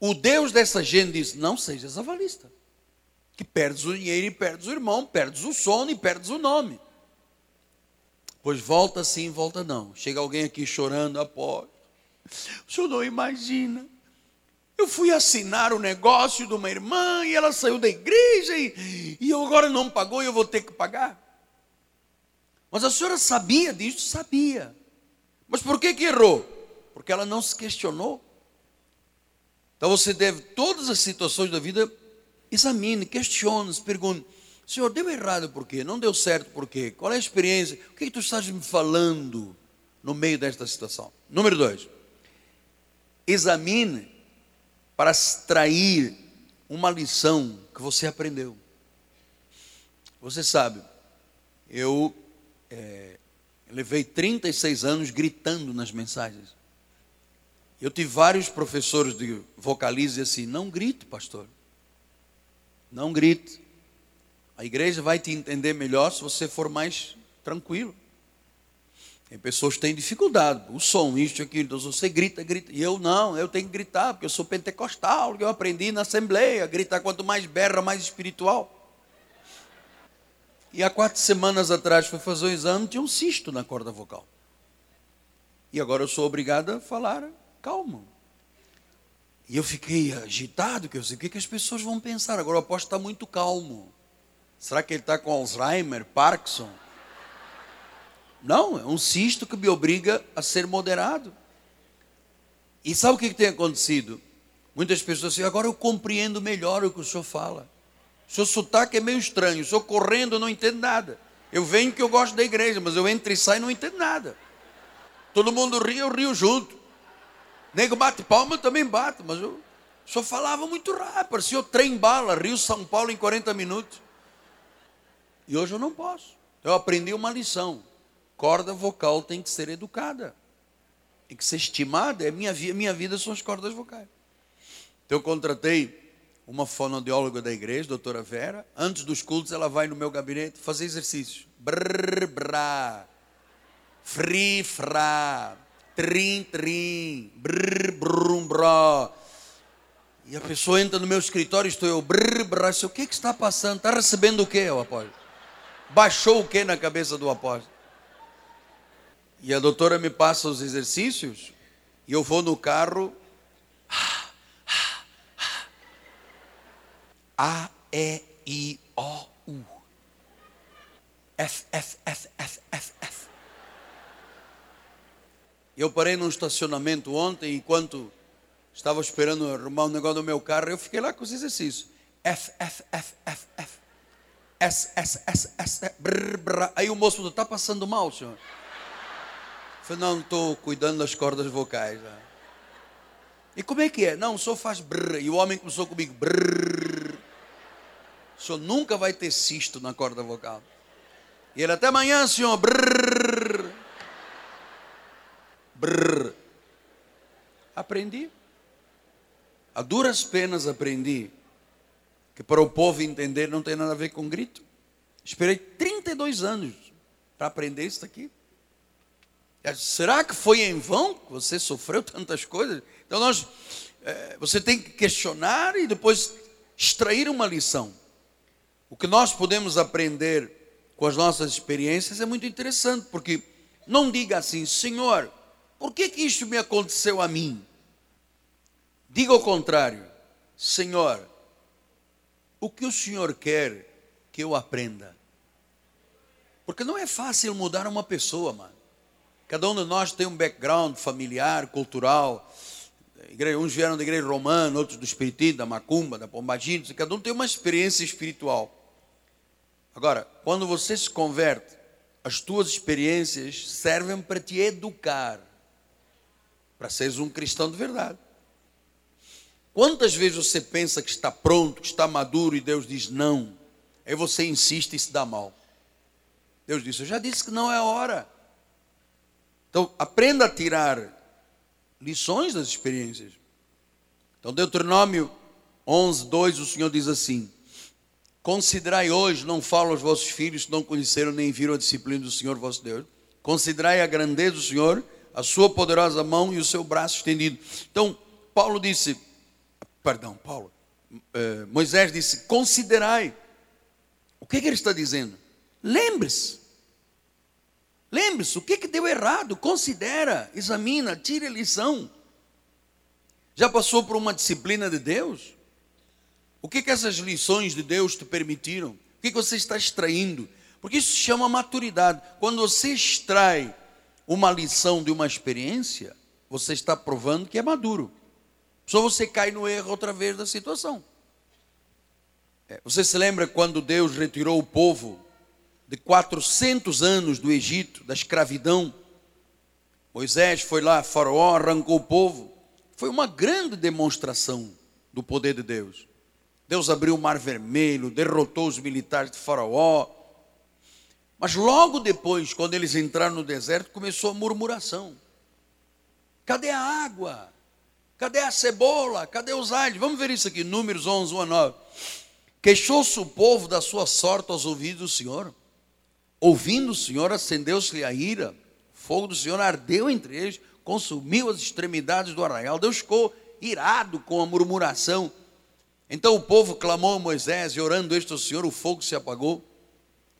O Deus dessa gente diz, não sejas avalista. Que perdes o dinheiro e perdes o irmão, perdes o sono e perdes o nome. Pois volta sim, volta não. Chega alguém aqui chorando, apóstolo. O senhor não imagina. Eu fui assinar o negócio de uma irmã e ela saiu da igreja e, e agora não pagou e eu vou ter que pagar. Mas a senhora sabia disso? Sabia. Mas por que, que errou? Porque ela não se questionou. Então você deve, todas as situações da vida, examine, questione, se pergunte: Senhor, deu errado por quê? Não deu certo por quê? Qual é a experiência? O que, que tu estás me falando no meio desta situação? Número dois, examine para extrair uma lição que você aprendeu. Você sabe, eu é, levei 36 anos gritando nas mensagens. Eu tive vários professores de vocalize assim: não grite, pastor. Não grite. A igreja vai te entender melhor se você for mais tranquilo. Tem pessoas que têm dificuldade, o som, isto, aquilo, então você grita, grita. E eu não, eu tenho que gritar, porque eu sou pentecostal, eu aprendi na assembleia, gritar quanto mais berra, mais espiritual. E há quatro semanas atrás fui fazer o exame, tinha um cisto na corda vocal. E agora eu sou obrigado a falar calmo. E eu fiquei agitado, porque eu sei o que, que as pessoas vão pensar. Agora o apóstolo está muito calmo. Será que ele está com Alzheimer, Parkinson? Não, é um cisto que me obriga a ser moderado. E sabe o que tem acontecido? Muitas pessoas dizem, agora eu compreendo melhor o que o senhor fala. O seu sotaque é meio estranho, o senhor correndo eu não entendo nada. Eu venho que eu gosto da igreja, mas eu entro e saio e não entendo nada. Todo mundo ri, eu rio junto. Nego bate palma, eu também bato, mas eu só falava muito rápido, parecia o trem bala, Rio São Paulo em 40 minutos. E hoje eu não posso. Eu aprendi uma lição corda vocal tem que ser educada, tem que ser estimada. É minha, minha vida são as cordas vocais. Então eu contratei uma fonoaudióloga da igreja, doutora Vera. Antes dos cultos, ela vai no meu gabinete fazer exercícios. Brrr, brá, fri, frá, trim, trim, brrr, brum, brá. E a pessoa entra no meu escritório, estou eu, brrr, brá, o que, que está passando? Está recebendo o que, o apóstolo? Baixou o que na cabeça do apóstolo? E a doutora me passa os exercícios e eu vou no carro. A, E, I, O, U. F, F, F, F, F, F. Eu parei num estacionamento ontem, enquanto estava esperando arrumar um negócio no meu carro, eu fiquei lá com os exercícios. F, F, F, F, F. S, S, S, S, brr. Aí o moço está passando mal, senhor? Falei, não, estou cuidando das cordas vocais. Né? E como é que é? Não, o senhor faz brrr. E o homem começou comigo, brrr. O senhor nunca vai ter cisto na corda vocal. E ele, até amanhã, senhor, brrr. Brrr. Aprendi. A duras penas aprendi que para o povo entender não tem nada a ver com grito. Esperei 32 anos para aprender isso aqui. É, será que foi em vão que você sofreu tantas coisas? Então nós, é, você tem que questionar e depois extrair uma lição. O que nós podemos aprender com as nossas experiências é muito interessante, porque não diga assim, Senhor, por que que isso me aconteceu a mim? Diga o contrário, Senhor, o que o Senhor quer que eu aprenda? Porque não é fácil mudar uma pessoa, mano. Cada um de nós tem um background familiar, cultural. Uns vieram da igreja romana, outros do espiritismo, da macumba, da pombagira. Cada um tem uma experiência espiritual. Agora, quando você se converte, as tuas experiências servem para te educar, para seres um cristão de verdade. Quantas vezes você pensa que está pronto, que está maduro e Deus diz não? Aí você insiste e se dá mal. Deus disse: Eu já disse que não é hora. Então, aprenda a tirar lições das experiências. Então, Deuteronômio 11, 2, o Senhor diz assim: Considerai hoje, não falo aos vossos filhos que não conheceram nem viram a disciplina do Senhor vosso Deus. Considerai a grandeza do Senhor, a sua poderosa mão e o seu braço estendido. Então, Paulo disse, perdão, Paulo, eh, Moisés disse: Considerai. O que, que ele está dizendo? Lembre-se. Lembre-se, o que, que deu errado? Considera, examina, tire a lição. Já passou por uma disciplina de Deus? O que, que essas lições de Deus te permitiram? O que, que você está extraindo? Porque isso se chama maturidade. Quando você extrai uma lição de uma experiência, você está provando que é maduro. Só você cai no erro outra vez da situação. É, você se lembra quando Deus retirou o povo de 400 anos do Egito, da escravidão? Moisés foi lá, Faraó arrancou o povo. Foi uma grande demonstração do poder de Deus. Deus abriu o mar vermelho, derrotou os militares de Faraó. Mas logo depois, quando eles entraram no deserto, começou a murmuração. Cadê a água? Cadê a cebola? Cadê os alhos? Vamos ver isso aqui, Números 11, 1 a 9. Queixou-se o povo da sua sorte aos ouvidos do Senhor. Ouvindo o Senhor, acendeu-se-lhe a ira. O fogo do Senhor ardeu entre eles, consumiu as extremidades do arraial. Deus ficou irado com a murmuração então o povo clamou a Moisés, e orando este ao Senhor, o fogo se apagou.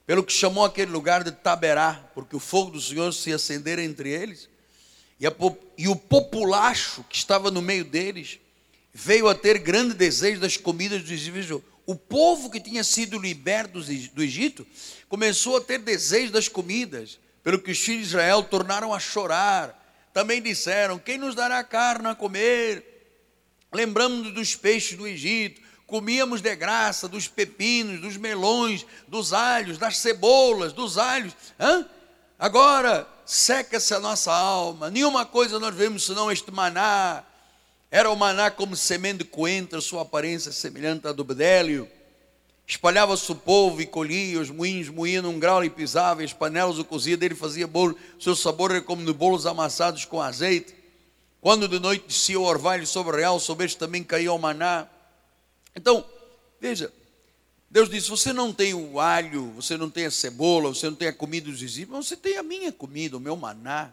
Pelo que chamou aquele lugar de Taberá, porque o fogo do Senhor se acendera entre eles. E, a, e o populacho que estava no meio deles veio a ter grande desejo das comidas dos. O povo que tinha sido liberto do Egito começou a ter desejo das comidas, pelo que os filhos de Israel tornaram a chorar. Também disseram: Quem nos dará carne a comer? Lembramos dos peixes do Egito, comíamos de graça dos pepinos, dos melões, dos alhos, das cebolas, dos alhos. Hã? Agora seca-se a nossa alma, nenhuma coisa nós vemos senão este maná. Era o maná como semente de coentro, sua aparência semelhante à do bedélio. Espalhava-se o povo e colhia, os moinhos moíam num grau e pisava, e as panelas o cozia, dele fazia bolo, seu sabor era como de bolos amassados com azeite. Quando de noite descia o orvalho sobre o real, sobre este também caía o maná. Então, veja, Deus disse: Você não tem o alho, você não tem a cebola, você não tem a comida dos discípulos, você tem a minha comida, o meu maná.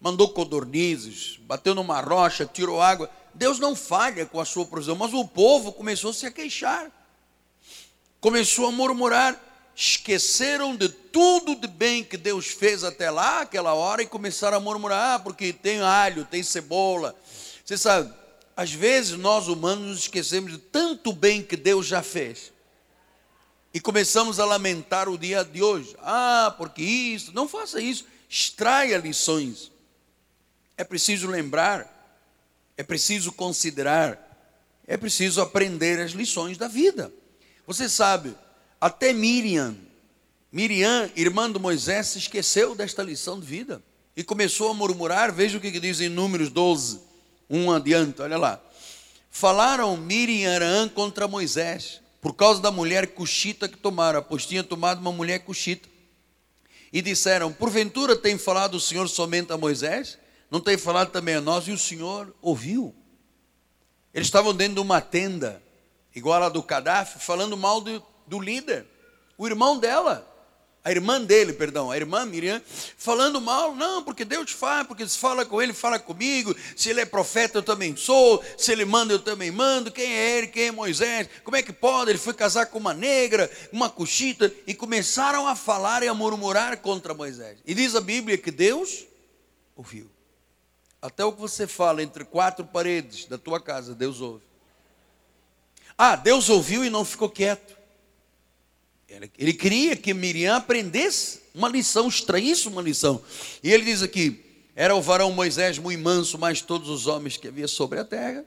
Mandou codornizes, bateu numa rocha, tirou água. Deus não falha com a sua provisão, mas o povo começou a se queixar, começou a murmurar esqueceram de tudo de bem que Deus fez até lá, aquela hora, e começaram a murmurar, ah, porque tem alho, tem cebola. Você sabe, às vezes nós humanos nos esquecemos de tanto bem que Deus já fez. E começamos a lamentar o dia de hoje. Ah, porque isso, não faça isso. Extraia lições. É preciso lembrar, é preciso considerar, é preciso aprender as lições da vida. Você sabe, até Miriam, Miriam, irmã de Moisés, se esqueceu desta lição de vida e começou a murmurar. Veja o que diz em Números 12, 1 adiante, olha lá. Falaram Miriam e Arã contra Moisés, por causa da mulher cuxita que tomaram, pois tinha tomado uma mulher cuxita. E disseram: Porventura tem falado o Senhor somente a Moisés? Não tem falado também a nós? E o Senhor ouviu. Eles estavam dentro de uma tenda, igual a do Gaddafi, falando mal do, do líder, o irmão dela, a irmã dele, perdão, a irmã Miriam, falando mal, não, porque Deus faz, porque se fala com ele, fala comigo, se ele é profeta, eu também sou, se ele manda, eu também mando, quem é ele, quem é Moisés, como é que pode? Ele foi casar com uma negra, uma coxita, e começaram a falar e a murmurar contra Moisés. E diz a Bíblia que Deus ouviu. Até o que você fala entre quatro paredes da tua casa, Deus ouve. Ah, Deus ouviu e não ficou quieto. Ele queria que Miriam aprendesse uma lição, extraísse uma lição. E ele diz aqui: era o varão Moisés muito manso, mais todos os homens que havia sobre a terra.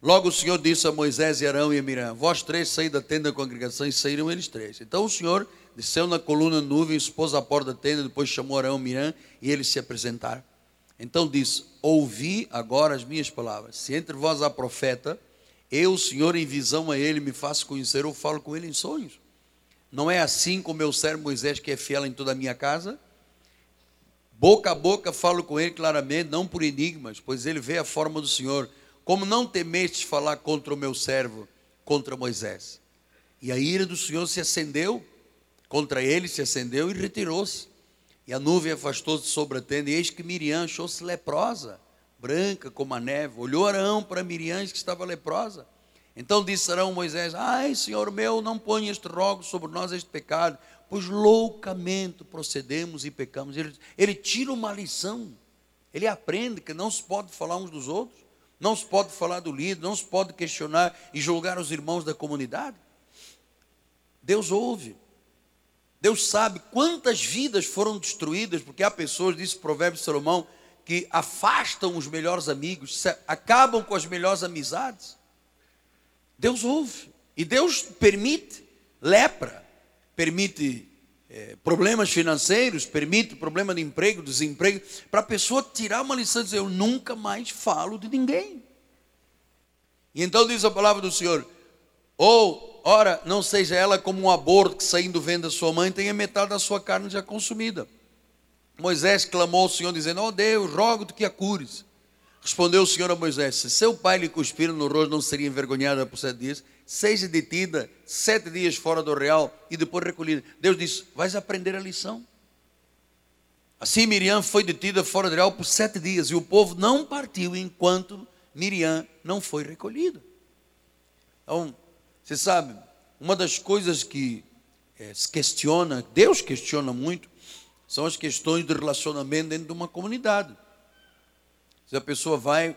Logo o Senhor disse a Moisés e Arão e a Miriam: Vós três saí da tenda da congregação e saíram eles três. Então o Senhor desceu na coluna nuvem, expôs a porta da tenda, depois chamou Arão e Miriam e eles se apresentaram. Então disse: Ouvi agora as minhas palavras. Se entre vós há profeta, eu, Senhor, em visão a ele me faço conhecer ou falo com ele em sonhos. Não é assim com meu servo Moisés, que é fiel em toda a minha casa? Boca a boca falo com ele claramente, não por enigmas, pois ele vê a forma do Senhor. Como não temestes falar contra o meu servo, contra Moisés? E a ira do Senhor se acendeu, contra ele se acendeu e retirou-se. E a nuvem afastou-se sobre a tenda, e eis que Miriam achou-se leprosa, branca como a neve. Olhou Arão para Miriam, que estava leprosa. Então disse Arão Moisés: Ai, Senhor meu, não ponha este rogo sobre nós, este pecado, pois loucamente procedemos e pecamos. Ele, ele tira uma lição, ele aprende que não se pode falar uns dos outros, não se pode falar do líder, não se pode questionar e julgar os irmãos da comunidade. Deus ouve. Deus sabe quantas vidas foram destruídas, porque há pessoas, disse o provérbio de Salomão, que afastam os melhores amigos, acabam com as melhores amizades. Deus ouve. E Deus permite lepra, permite é, problemas financeiros, permite problema de emprego, desemprego, para a pessoa tirar uma lição e dizer: Eu nunca mais falo de ninguém. E então diz a palavra do Senhor: Ou Ora, não seja ela como um aborto que saindo vendo da sua mãe tenha metade da sua carne já consumida. Moisés clamou ao Senhor, dizendo: Ó oh Deus, rogo-te que a cures. Respondeu o Senhor a Moisés: Se seu pai lhe cuspir no rosto, não seria envergonhada por sete dias? Seja detida sete dias fora do real e depois recolhida. Deus disse: Vais aprender a lição. Assim Miriam foi detida fora do real por sete dias e o povo não partiu enquanto Miriam não foi recolhida. Então, você sabe, uma das coisas que é, se questiona, Deus questiona muito, são as questões de relacionamento dentro de uma comunidade. Se a pessoa vai,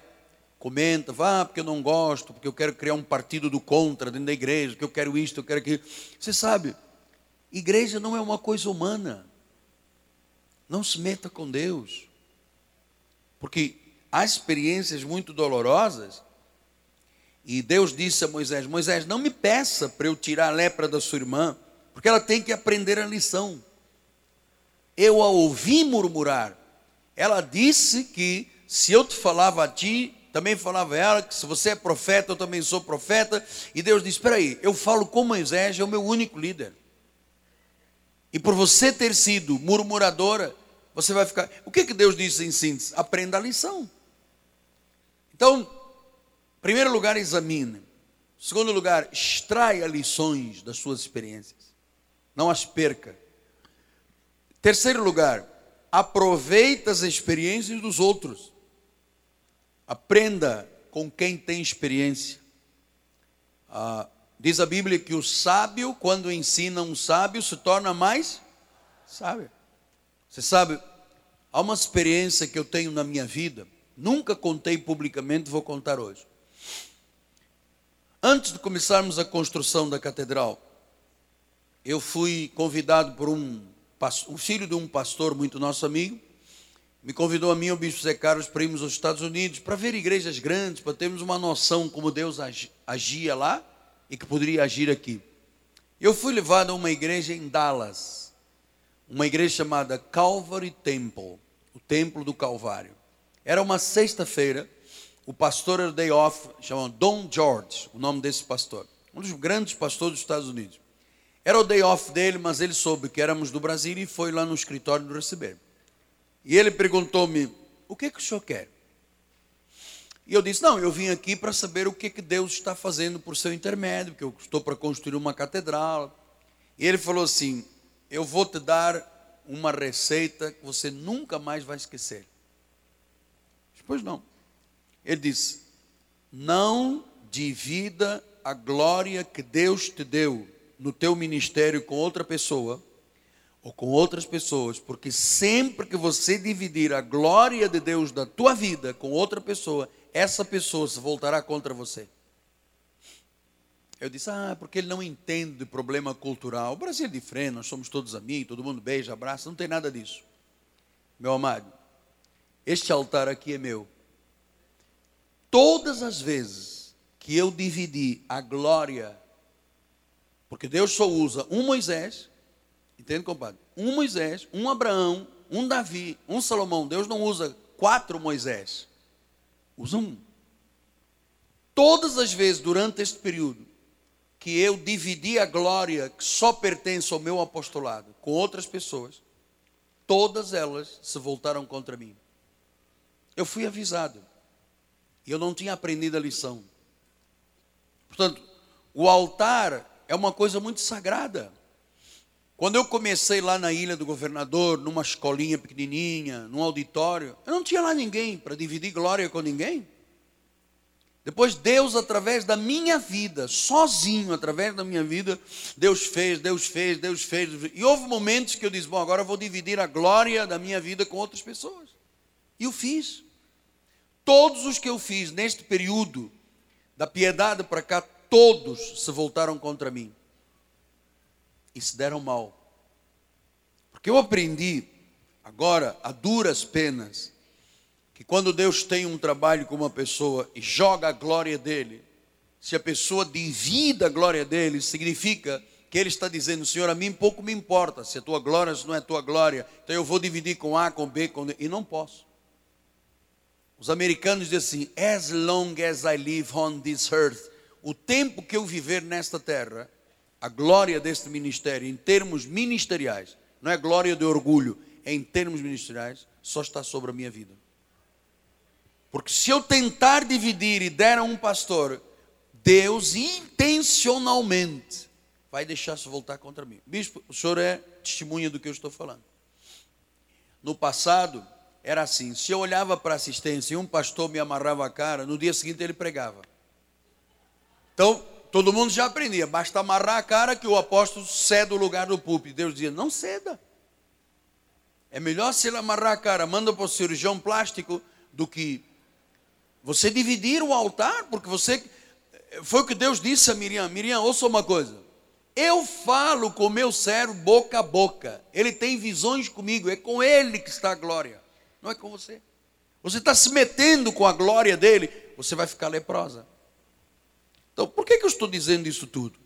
comenta, vá, ah, porque eu não gosto, porque eu quero criar um partido do contra dentro da igreja, porque eu quero isto, eu quero aquilo. Você sabe, igreja não é uma coisa humana. Não se meta com Deus. Porque há experiências muito dolorosas e Deus disse a Moisés: Moisés, não me peça para eu tirar a lepra da sua irmã, porque ela tem que aprender a lição. Eu a ouvi murmurar. Ela disse que se eu te falava a ti, também falava a ela, que se você é profeta, eu também sou profeta. E Deus disse: Espera aí, eu falo com Moisés, é o meu único líder. E por você ter sido murmuradora, você vai ficar. O que, que Deus disse em síntese? Aprenda a lição. Então, primeiro lugar, examine. Segundo lugar, extraia lições das suas experiências. Não as perca. Terceiro lugar, aproveita as experiências dos outros. Aprenda com quem tem experiência. Ah, diz a Bíblia que o sábio, quando ensina um sábio, se torna mais sábio. Você sabe, há uma experiência que eu tenho na minha vida, nunca contei publicamente, vou contar hoje. Antes de começarmos a construção da catedral, eu fui convidado por um, filho de um pastor muito nosso amigo, me convidou a mim, o bispo Zé Carlos, para irmos aos Estados Unidos, para ver igrejas grandes, para termos uma noção como Deus agia lá e que poderia agir aqui. Eu fui levado a uma igreja em Dallas, uma igreja chamada Calvary Temple, o Templo do Calvário. Era uma sexta-feira, o pastor era day off, chamado Don George, o nome desse pastor, um dos grandes pastores dos Estados Unidos. Era o day off dele, mas ele soube que éramos do Brasil e foi lá no escritório nos receber. E ele perguntou-me: O que, que o senhor quer? E eu disse: Não, eu vim aqui para saber o que, que Deus está fazendo por seu intermédio, porque eu estou para construir uma catedral. E ele falou assim: Eu vou te dar uma receita que você nunca mais vai esquecer. Pois não. Ele disse: Não divida a glória que Deus te deu no teu ministério com outra pessoa ou com outras pessoas, porque sempre que você dividir a glória de Deus da tua vida com outra pessoa, essa pessoa se voltará contra você. Eu disse, ah, porque ele não entende de problema cultural. O Brasil é diferente, nós somos todos amigos, todo mundo beija, abraça, não tem nada disso. Meu amado, este altar aqui é meu todas as vezes que eu dividi a glória, porque Deus só usa um Moisés, entende, compadre? Um Moisés, um Abraão, um Davi, um Salomão. Deus não usa quatro Moisés, usa um. Todas as vezes durante este período que eu dividi a glória que só pertence ao meu apostolado com outras pessoas, todas elas se voltaram contra mim. Eu fui avisado. E eu não tinha aprendido a lição. Portanto, o altar é uma coisa muito sagrada. Quando eu comecei lá na Ilha do Governador, numa escolinha pequenininha, num auditório, eu não tinha lá ninguém para dividir glória com ninguém. Depois Deus, através da minha vida, sozinho, através da minha vida, Deus fez, Deus fez, Deus fez. E houve momentos que eu disse: Bom, agora eu vou dividir a glória da minha vida com outras pessoas. E eu fiz. Todos os que eu fiz neste período, da piedade para cá, todos se voltaram contra mim. E se deram mal. Porque eu aprendi, agora, a duras penas, que quando Deus tem um trabalho com uma pessoa e joga a glória dele, se a pessoa divida a glória dele, significa que ele está dizendo, Senhor, a mim pouco me importa se a tua glória se não é tua glória, então eu vou dividir com A, com B, com D, e não posso. Os americanos dizem assim: As long as I live on this earth, o tempo que eu viver nesta terra, a glória deste ministério, em termos ministeriais, não é glória de orgulho, é em termos ministeriais, só está sobre a minha vida. Porque se eu tentar dividir e der a um pastor, Deus intencionalmente vai deixar se voltar contra mim. Bispo, o senhor é testemunha do que eu estou falando. No passado, era assim: se eu olhava para assistência e um pastor me amarrava a cara, no dia seguinte ele pregava. Então, todo mundo já aprendia, basta amarrar a cara que o apóstolo cede o lugar do púlpito. Deus dizia: não ceda. É melhor se ele amarrar a cara, manda para o cirurgião plástico, do que você dividir o altar, porque você. Foi o que Deus disse a Miriam: Miriam, ouça uma coisa. Eu falo com o meu servo boca a boca. Ele tem visões comigo. É com ele que está a glória. Não é com você. Você está se metendo com a glória dele. Você vai ficar leprosa. Então, por que, que eu estou dizendo isso tudo?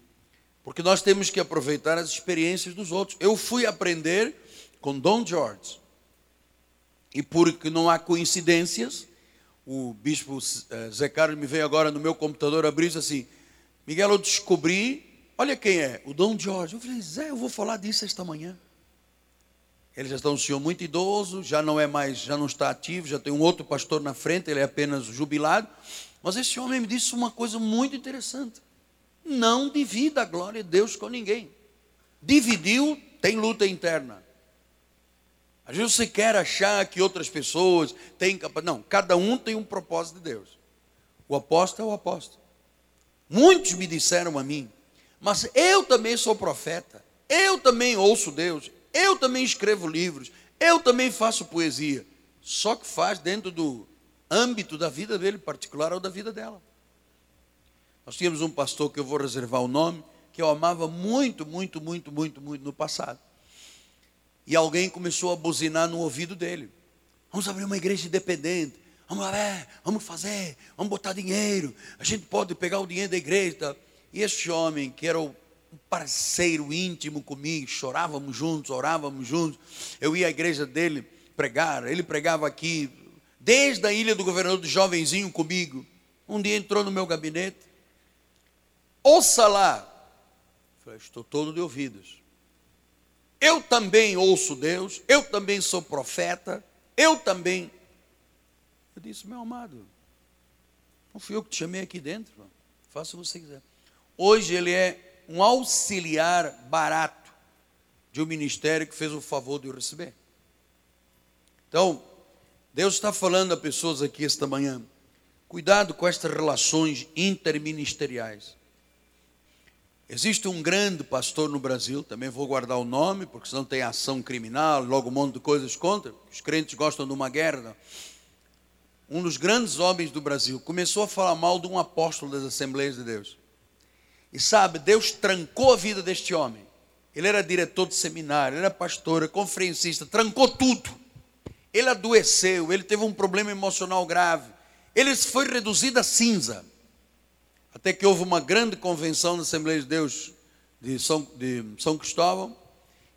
Porque nós temos que aproveitar as experiências dos outros. Eu fui aprender com Dom George. E porque não há coincidências, o bispo eh, Zé Carlos me veio agora no meu computador abrir isso assim, Miguel, eu descobri, olha quem é, o Dom Jorge. Eu falei, Zé, eu vou falar disso esta manhã. Ele já está um senhor muito idoso, já não é mais, já não está ativo, já tem um outro pastor na frente, ele é apenas jubilado. Mas esse homem me disse uma coisa muito interessante. Não divida a glória de Deus com ninguém. Dividiu, tem luta interna. Às vezes você quer achar que outras pessoas têm capacidade. Não, cada um tem um propósito de Deus. O apóstolo é o apóstolo. Muitos me disseram a mim, mas eu também sou profeta, eu também ouço Deus, eu também escrevo livros, eu também faço poesia. Só que faz dentro do âmbito da vida dele particular ou da vida dela. Nós tínhamos um pastor que eu vou reservar o nome, que eu amava muito, muito, muito, muito, muito no passado. E alguém começou a buzinar no ouvido dele. Vamos abrir uma igreja independente. Vamos lá, é, vamos fazer, vamos botar dinheiro. A gente pode pegar o dinheiro da igreja. E este homem, que era um parceiro íntimo comigo, chorávamos juntos, orávamos juntos. Eu ia à igreja dele pregar, ele pregava aqui, desde a ilha do governador jovenzinho comigo. Um dia entrou no meu gabinete. Ouça lá. falei, estou todo de ouvidos. Eu também ouço Deus, eu também sou profeta, eu também. Eu disse, meu amado, não fui eu que te chamei aqui dentro, faça o que você quiser. Hoje ele é um auxiliar barato de um ministério que fez o favor de eu receber. Então, Deus está falando a pessoas aqui esta manhã, cuidado com estas relações interministeriais. Existe um grande pastor no Brasil, também vou guardar o nome, porque senão tem ação criminal, logo um monte de coisas contra. Os crentes gostam de uma guerra. Um dos grandes homens do Brasil começou a falar mal de um apóstolo das Assembleias de Deus. E sabe, Deus trancou a vida deste homem. Ele era diretor de seminário, ele era pastor, conferencista, trancou tudo. Ele adoeceu, ele teve um problema emocional grave. Ele foi reduzido a cinza. Até que houve uma grande convenção na Assembleia de Deus de São, de São Cristóvão,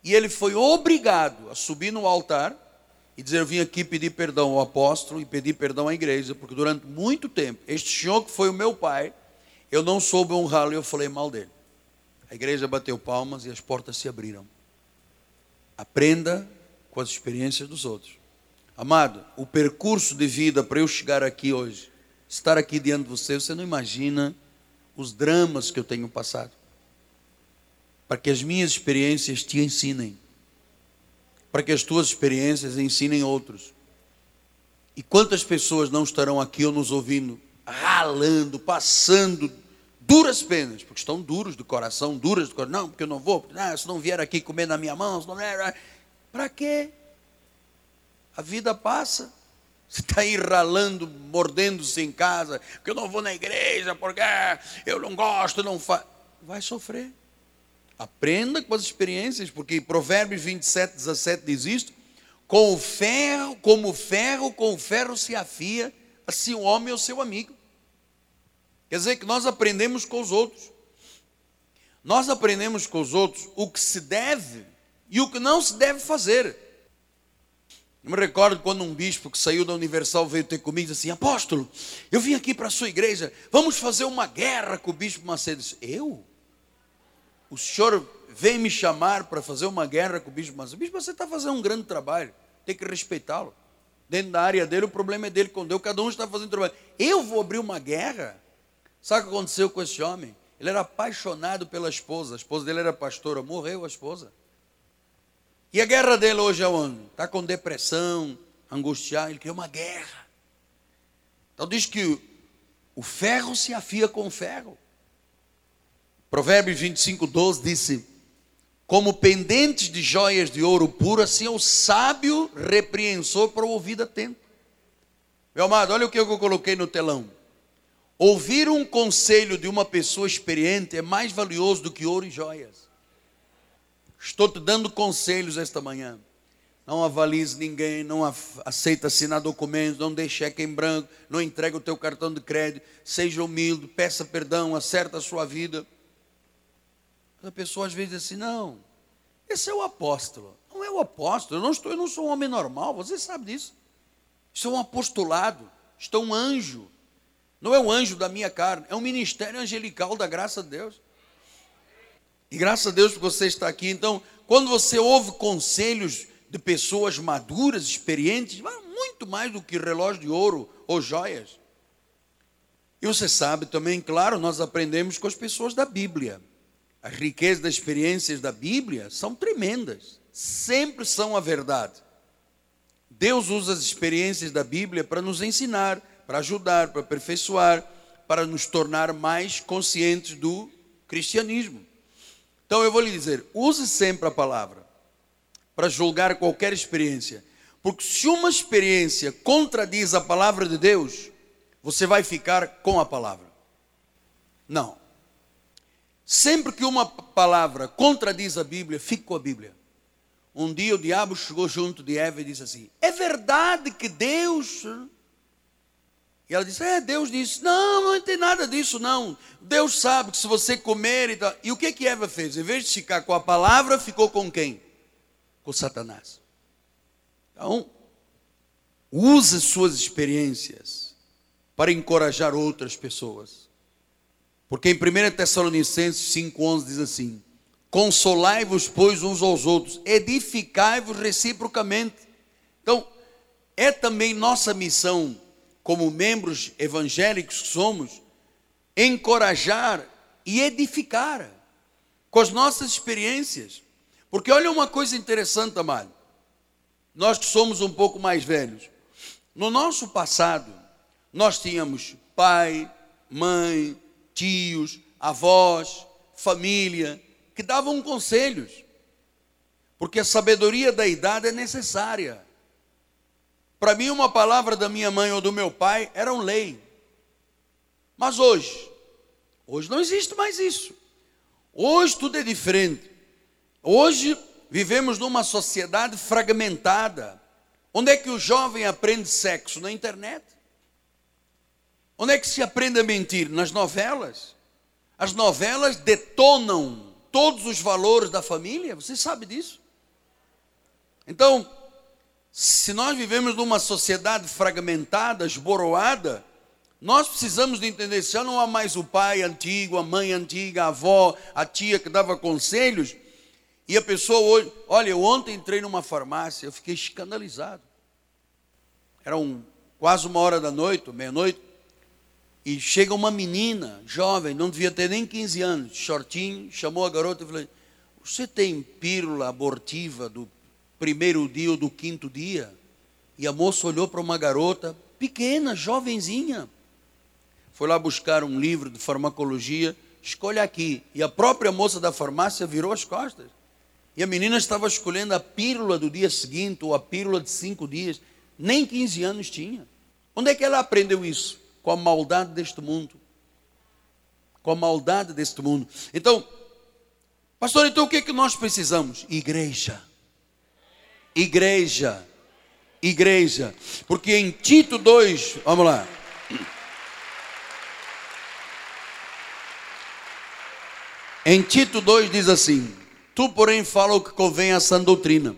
e ele foi obrigado a subir no altar e dizer: Eu vim aqui pedir perdão ao apóstolo e pedir perdão à igreja, porque durante muito tempo, este senhor que foi o meu pai, eu não soube honrá-lo e eu falei mal dele. A igreja bateu palmas e as portas se abriram. Aprenda com as experiências dos outros. Amado, o percurso de vida para eu chegar aqui hoje, estar aqui diante de você, você não imagina os dramas que eu tenho passado. Para que as minhas experiências te ensinem para que as tuas experiências ensinem outros. E quantas pessoas não estarão aqui ou nos ouvindo, ralando, passando duras penas, porque estão duros do coração, duras do coração. Não, porque eu não vou, porque, ah, se não vier aqui comer na minha mão, se não vier. Para quê? A vida passa. Você está aí ralando, mordendo-se em casa, porque eu não vou na igreja, porque eu não gosto, não faço. Vai sofrer. Aprenda com as experiências, porque Provérbios 27, 17 diz isto: com o ferro, como o ferro, com o ferro se afia, assim o homem é o seu amigo. Quer dizer que nós aprendemos com os outros. Nós aprendemos com os outros o que se deve e o que não se deve fazer. Eu me recordo quando um bispo que saiu da Universal veio ter comigo e disse assim: Apóstolo, eu vim aqui para a sua igreja, vamos fazer uma guerra com o bispo Macedo. Eu disse, eu? o senhor vem me chamar para fazer uma guerra com o bispo Macedo. O bispo você está fazendo um grande trabalho, tem que respeitá-lo. Dentro da área dele, o problema é dele com Deus, cada um está fazendo trabalho. Eu vou abrir uma guerra? Sabe o que aconteceu com esse homem? Ele era apaixonado pela esposa, a esposa dele era pastora, morreu a esposa. E a guerra dele hoje é onde? Está com depressão, angustiado, ele quer uma guerra. Então diz que o ferro se afia com o ferro. Provérbios 25, 12 disse: Como pendentes de joias de ouro puro, assim é o sábio repreensor para o ouvido atento. Meu amado, olha o que eu coloquei no telão. Ouvir um conselho de uma pessoa experiente é mais valioso do que ouro e joias. Estou te dando conselhos esta manhã. Não avalize ninguém, não aceita assinar documentos, não deixe cheque em branco, não entregue o teu cartão de crédito, seja humilde, peça perdão, acerta a sua vida. A pessoa às vezes diz assim: não, esse é o apóstolo. Não é o apóstolo, eu não, estou, eu não sou um homem normal, você sabe disso. Sou um apostolado, estou um anjo. Não é um anjo da minha carne, é um ministério angelical da graça de Deus. E graças a Deus que você está aqui. Então, quando você ouve conselhos de pessoas maduras, experientes, muito mais do que relógio de ouro ou joias. E você sabe também, claro, nós aprendemos com as pessoas da Bíblia. As riquezas das experiências da Bíblia são tremendas, sempre são a verdade. Deus usa as experiências da Bíblia para nos ensinar, para ajudar, para aperfeiçoar, para nos tornar mais conscientes do cristianismo. Então eu vou lhe dizer: use sempre a palavra para julgar qualquer experiência, porque se uma experiência contradiz a palavra de Deus, você vai ficar com a palavra. Não. Sempre que uma palavra contradiz a Bíblia, fique com a Bíblia. Um dia o diabo chegou junto de Eva e disse assim: É verdade que Deus. E ela disse: É, Deus disse: Não, não tem nada disso, não. Deus sabe que se você comer e tal. E o que que Eva fez? Em vez de ficar com a palavra, ficou com quem? Com Satanás. Então, use suas experiências para encorajar outras pessoas. Porque em 1 Tessalonicenses 5,11 diz assim: Consolai-vos, pois, uns aos outros, edificai-vos reciprocamente. Então, é também nossa missão, como membros evangélicos que somos, encorajar e edificar com as nossas experiências. Porque olha uma coisa interessante, amado. Nós que somos um pouco mais velhos, no nosso passado, nós tínhamos pai, mãe, tios, avós, família, que davam conselhos, porque a sabedoria da idade é necessária. Para mim, uma palavra da minha mãe ou do meu pai eram lei. Mas hoje, hoje não existe mais isso. Hoje tudo é diferente. Hoje vivemos numa sociedade fragmentada. Onde é que o jovem aprende sexo? Na internet. Onde é que se aprende a mentir? Nas novelas. As novelas detonam todos os valores da família, você sabe disso? Então, se nós vivemos numa sociedade fragmentada, esboroada, nós precisamos de entender, se já não há mais o pai antigo, a mãe antiga, a avó, a tia que dava conselhos, e a pessoa hoje, olha, eu ontem entrei numa farmácia, eu fiquei escandalizado. Era um, quase uma hora da noite, meia-noite, e chega uma menina, jovem, não devia ter nem 15 anos, shortinho, chamou a garota e falou: Você tem pílula abortiva do primeiro dia ou do quinto dia? E a moça olhou para uma garota pequena, jovenzinha. Foi lá buscar um livro de farmacologia, escolhe aqui. E a própria moça da farmácia virou as costas. E a menina estava escolhendo a pílula do dia seguinte ou a pílula de cinco dias. Nem 15 anos tinha. Onde é que ela aprendeu isso? Com a maldade deste mundo. Com a maldade deste mundo. Então, pastor, então o que é que nós precisamos? Igreja. Igreja. Igreja. Porque em Tito 2, vamos lá. Em Tito 2 diz assim: Tu, porém, fala o que convém à sã doutrina.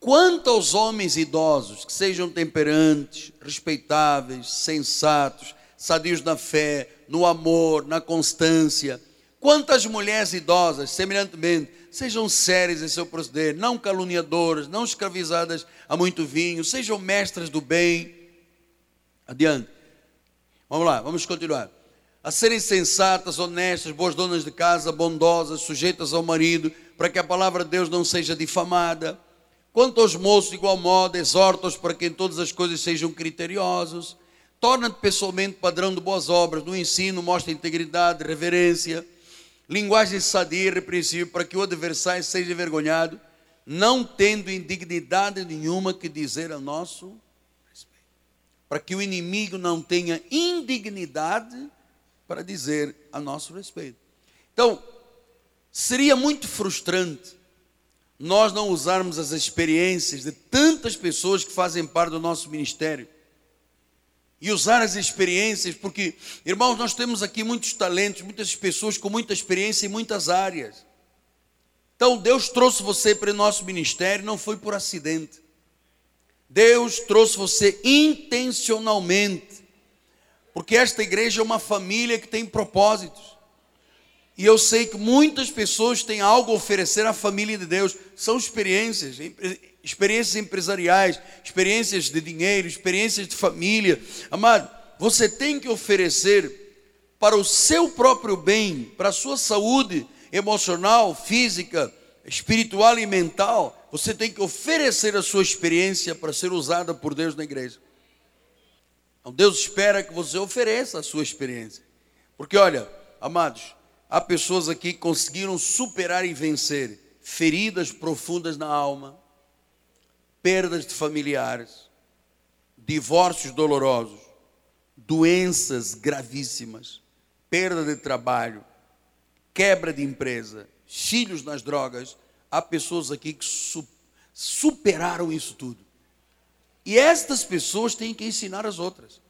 Quanto aos homens idosos, que sejam temperantes, respeitáveis, sensatos, sadios na fé, no amor, na constância. Quanto às mulheres idosas, semelhantemente, sejam sérias em seu proceder, não caluniadoras, não escravizadas a muito vinho, sejam mestras do bem. Adiante. Vamos lá, vamos continuar a serem sensatas, honestas, boas donas de casa, bondosas, sujeitas ao marido, para que a palavra de Deus não seja difamada. Quanto aos moços, igual modo, exorta-os para que em todas as coisas sejam criteriosos. Torna-te pessoalmente padrão de boas obras, no ensino, mostra integridade, reverência, linguagem sadia e repreensível, para que o adversário seja envergonhado, não tendo indignidade nenhuma que dizer a nosso respeito. Para que o inimigo não tenha indignidade para dizer a nosso respeito. Então, seria muito frustrante nós não usarmos as experiências de tantas pessoas que fazem parte do nosso ministério. E usar as experiências, porque, irmãos, nós temos aqui muitos talentos, muitas pessoas com muita experiência em muitas áreas. Então, Deus trouxe você para o nosso ministério, não foi por acidente. Deus trouxe você intencionalmente. Porque esta igreja é uma família que tem propósitos. E eu sei que muitas pessoas têm algo a oferecer à família de Deus. São experiências, experiências empresariais, experiências de dinheiro, experiências de família. Amado, você tem que oferecer para o seu próprio bem, para a sua saúde emocional, física, espiritual e mental. Você tem que oferecer a sua experiência para ser usada por Deus na igreja. Então Deus espera que você ofereça a sua experiência. Porque olha, amados, há pessoas aqui que conseguiram superar e vencer feridas profundas na alma, perdas de familiares, divórcios dolorosos, doenças gravíssimas, perda de trabalho, quebra de empresa, filhos nas drogas. Há pessoas aqui que superaram isso tudo. E estas pessoas têm que ensinar as outras.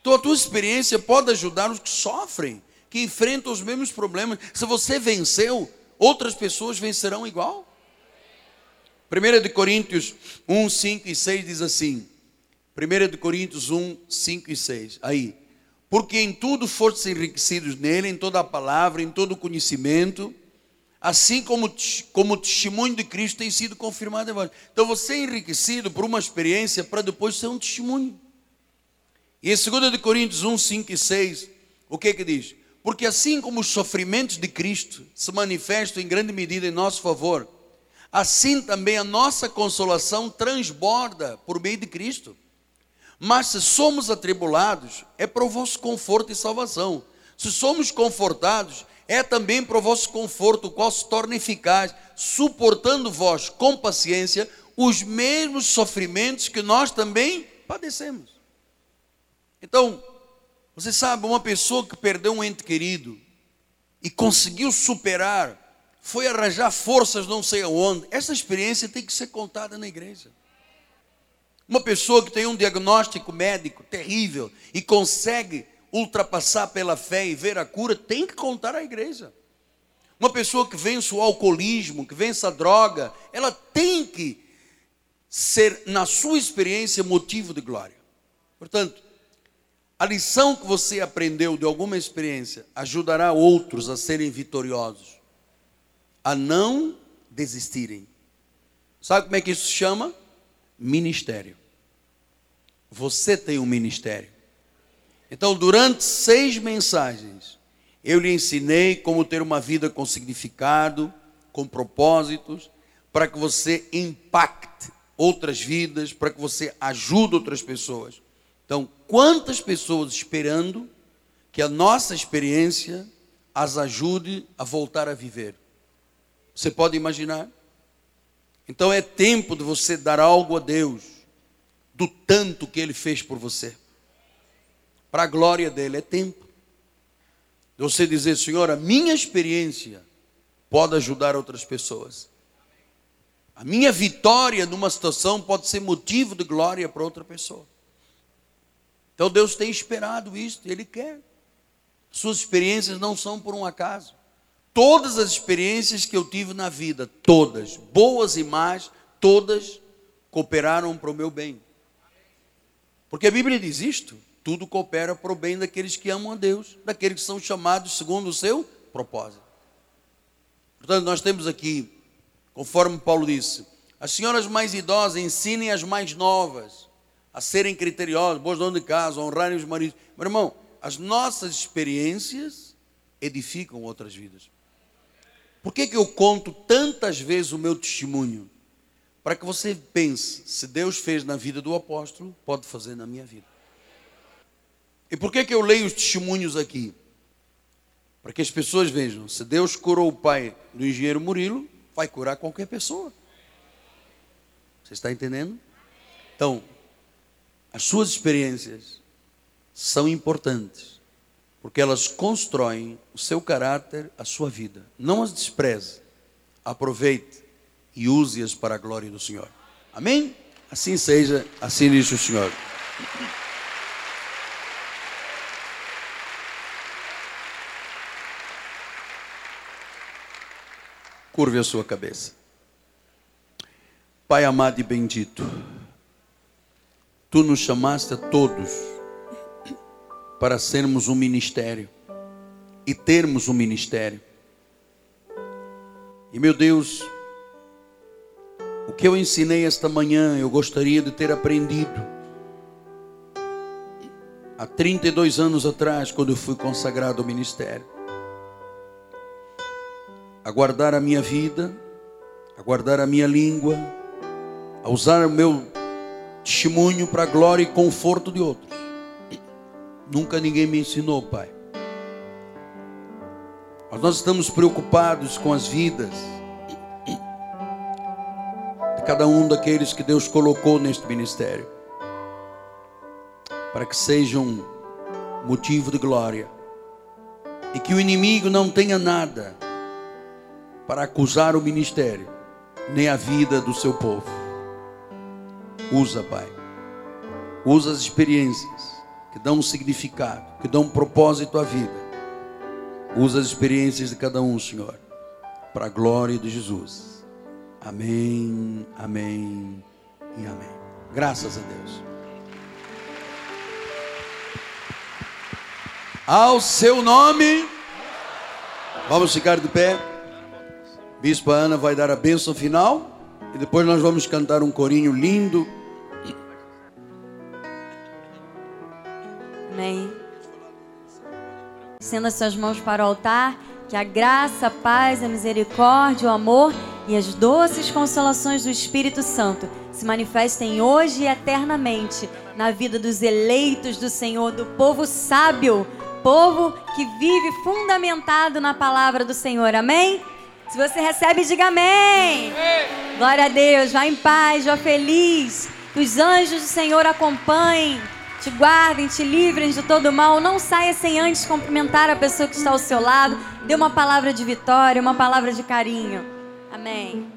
Então a tua experiência pode ajudar os que sofrem, que enfrentam os mesmos problemas. Se você venceu, outras pessoas vencerão igual. 1 de Coríntios 1, 5 e 6 diz assim. 1 de Coríntios 1, 5 e 6. Aí. Porque em tudo fostes enriquecidos nele, em toda a palavra, em todo o conhecimento, assim como, como o testemunho de Cristo tem sido confirmado em vós. Então você é enriquecido por uma experiência para depois ser um testemunho. E em 2 Coríntios 1, 5 e 6, o que que diz? Porque assim como os sofrimentos de Cristo se manifestam em grande medida em nosso favor, assim também a nossa consolação transborda por meio de Cristo. Mas se somos atribulados, é para o vosso conforto e salvação. Se somos confortados, é também para o vosso conforto, o qual se torna eficaz, suportando vós com paciência os mesmos sofrimentos que nós também padecemos. Então, você sabe, uma pessoa que perdeu um ente querido e conseguiu superar, foi arranjar forças não sei aonde, essa experiência tem que ser contada na igreja. Uma pessoa que tem um diagnóstico médico terrível e consegue ultrapassar pela fé e ver a cura, tem que contar à igreja. Uma pessoa que vence o alcoolismo, que vence a droga, ela tem que ser, na sua experiência, motivo de glória. Portanto, a lição que você aprendeu de alguma experiência ajudará outros a serem vitoriosos, a não desistirem. Sabe como é que isso se chama? Ministério. Você tem um ministério. Então, durante seis mensagens, eu lhe ensinei como ter uma vida com significado, com propósitos, para que você impacte outras vidas, para que você ajude outras pessoas. Então, quantas pessoas esperando que a nossa experiência as ajude a voltar a viver? Você pode imaginar? Então é tempo de você dar algo a Deus, do tanto que Ele fez por você, para a glória dele, é tempo. De você dizer, Senhor, a minha experiência pode ajudar outras pessoas. A minha vitória numa situação pode ser motivo de glória para outra pessoa. Então Deus tem esperado isso, Ele quer. Suas experiências não são por um acaso. Todas as experiências que eu tive na vida, todas, boas e más, todas cooperaram para o meu bem. Porque a Bíblia diz isto: tudo coopera para o bem daqueles que amam a Deus, daqueles que são chamados segundo o seu propósito. Portanto, nós temos aqui, conforme Paulo disse, as senhoras mais idosas ensinem as mais novas a serem criteriosas, boas donas de casa, honrarem os maridos. Meu irmão, as nossas experiências edificam outras vidas. Por que, que eu conto tantas vezes o meu testemunho? Para que você pense, se Deus fez na vida do apóstolo, pode fazer na minha vida. E por que, que eu leio os testemunhos aqui? Para que as pessoas vejam, se Deus curou o pai do engenheiro Murilo, vai curar qualquer pessoa. Você está entendendo? Então, as suas experiências são importantes, porque elas constroem o seu caráter, a sua vida. Não as despreze, aproveite e use-as para a glória do Senhor. Amém? Assim seja, assim diz o Senhor. Curve a sua cabeça. Pai amado e bendito, Tu nos chamaste a todos para sermos um ministério e termos um ministério. E meu Deus, o que eu ensinei esta manhã, eu gostaria de ter aprendido há 32 anos atrás, quando eu fui consagrado ao ministério a guardar a minha vida, a guardar a minha língua, a usar o meu testemunho para a glória e conforto de outros. Nunca ninguém me ensinou, Pai. Mas nós estamos preocupados com as vidas de cada um daqueles que Deus colocou neste ministério, para que sejam motivo de glória e que o inimigo não tenha nada para acusar o ministério, nem a vida do seu povo. Usa, Pai. Usa as experiências que dão um significado, que dão um propósito à vida. Usa as experiências de cada um, Senhor, para a glória de Jesus. Amém, amém e amém. Graças a Deus. Ao seu nome, vamos ficar de pé. Bispa Ana vai dar a bênção final e depois nós vamos cantar um corinho lindo. Amém. Estenda suas mãos para o altar, que a graça, a paz, a misericórdia, o amor e as doces consolações do Espírito Santo se manifestem hoje e eternamente na vida dos eleitos do Senhor, do povo sábio, povo que vive fundamentado na palavra do Senhor. Amém? Se você recebe, diga amém. Glória a Deus. Vá em paz, vá feliz. Que os anjos do Senhor acompanhem, te guardem, te livrem de todo mal. Não saia sem antes cumprimentar a pessoa que está ao seu lado. Dê uma palavra de vitória, uma palavra de carinho. Amém.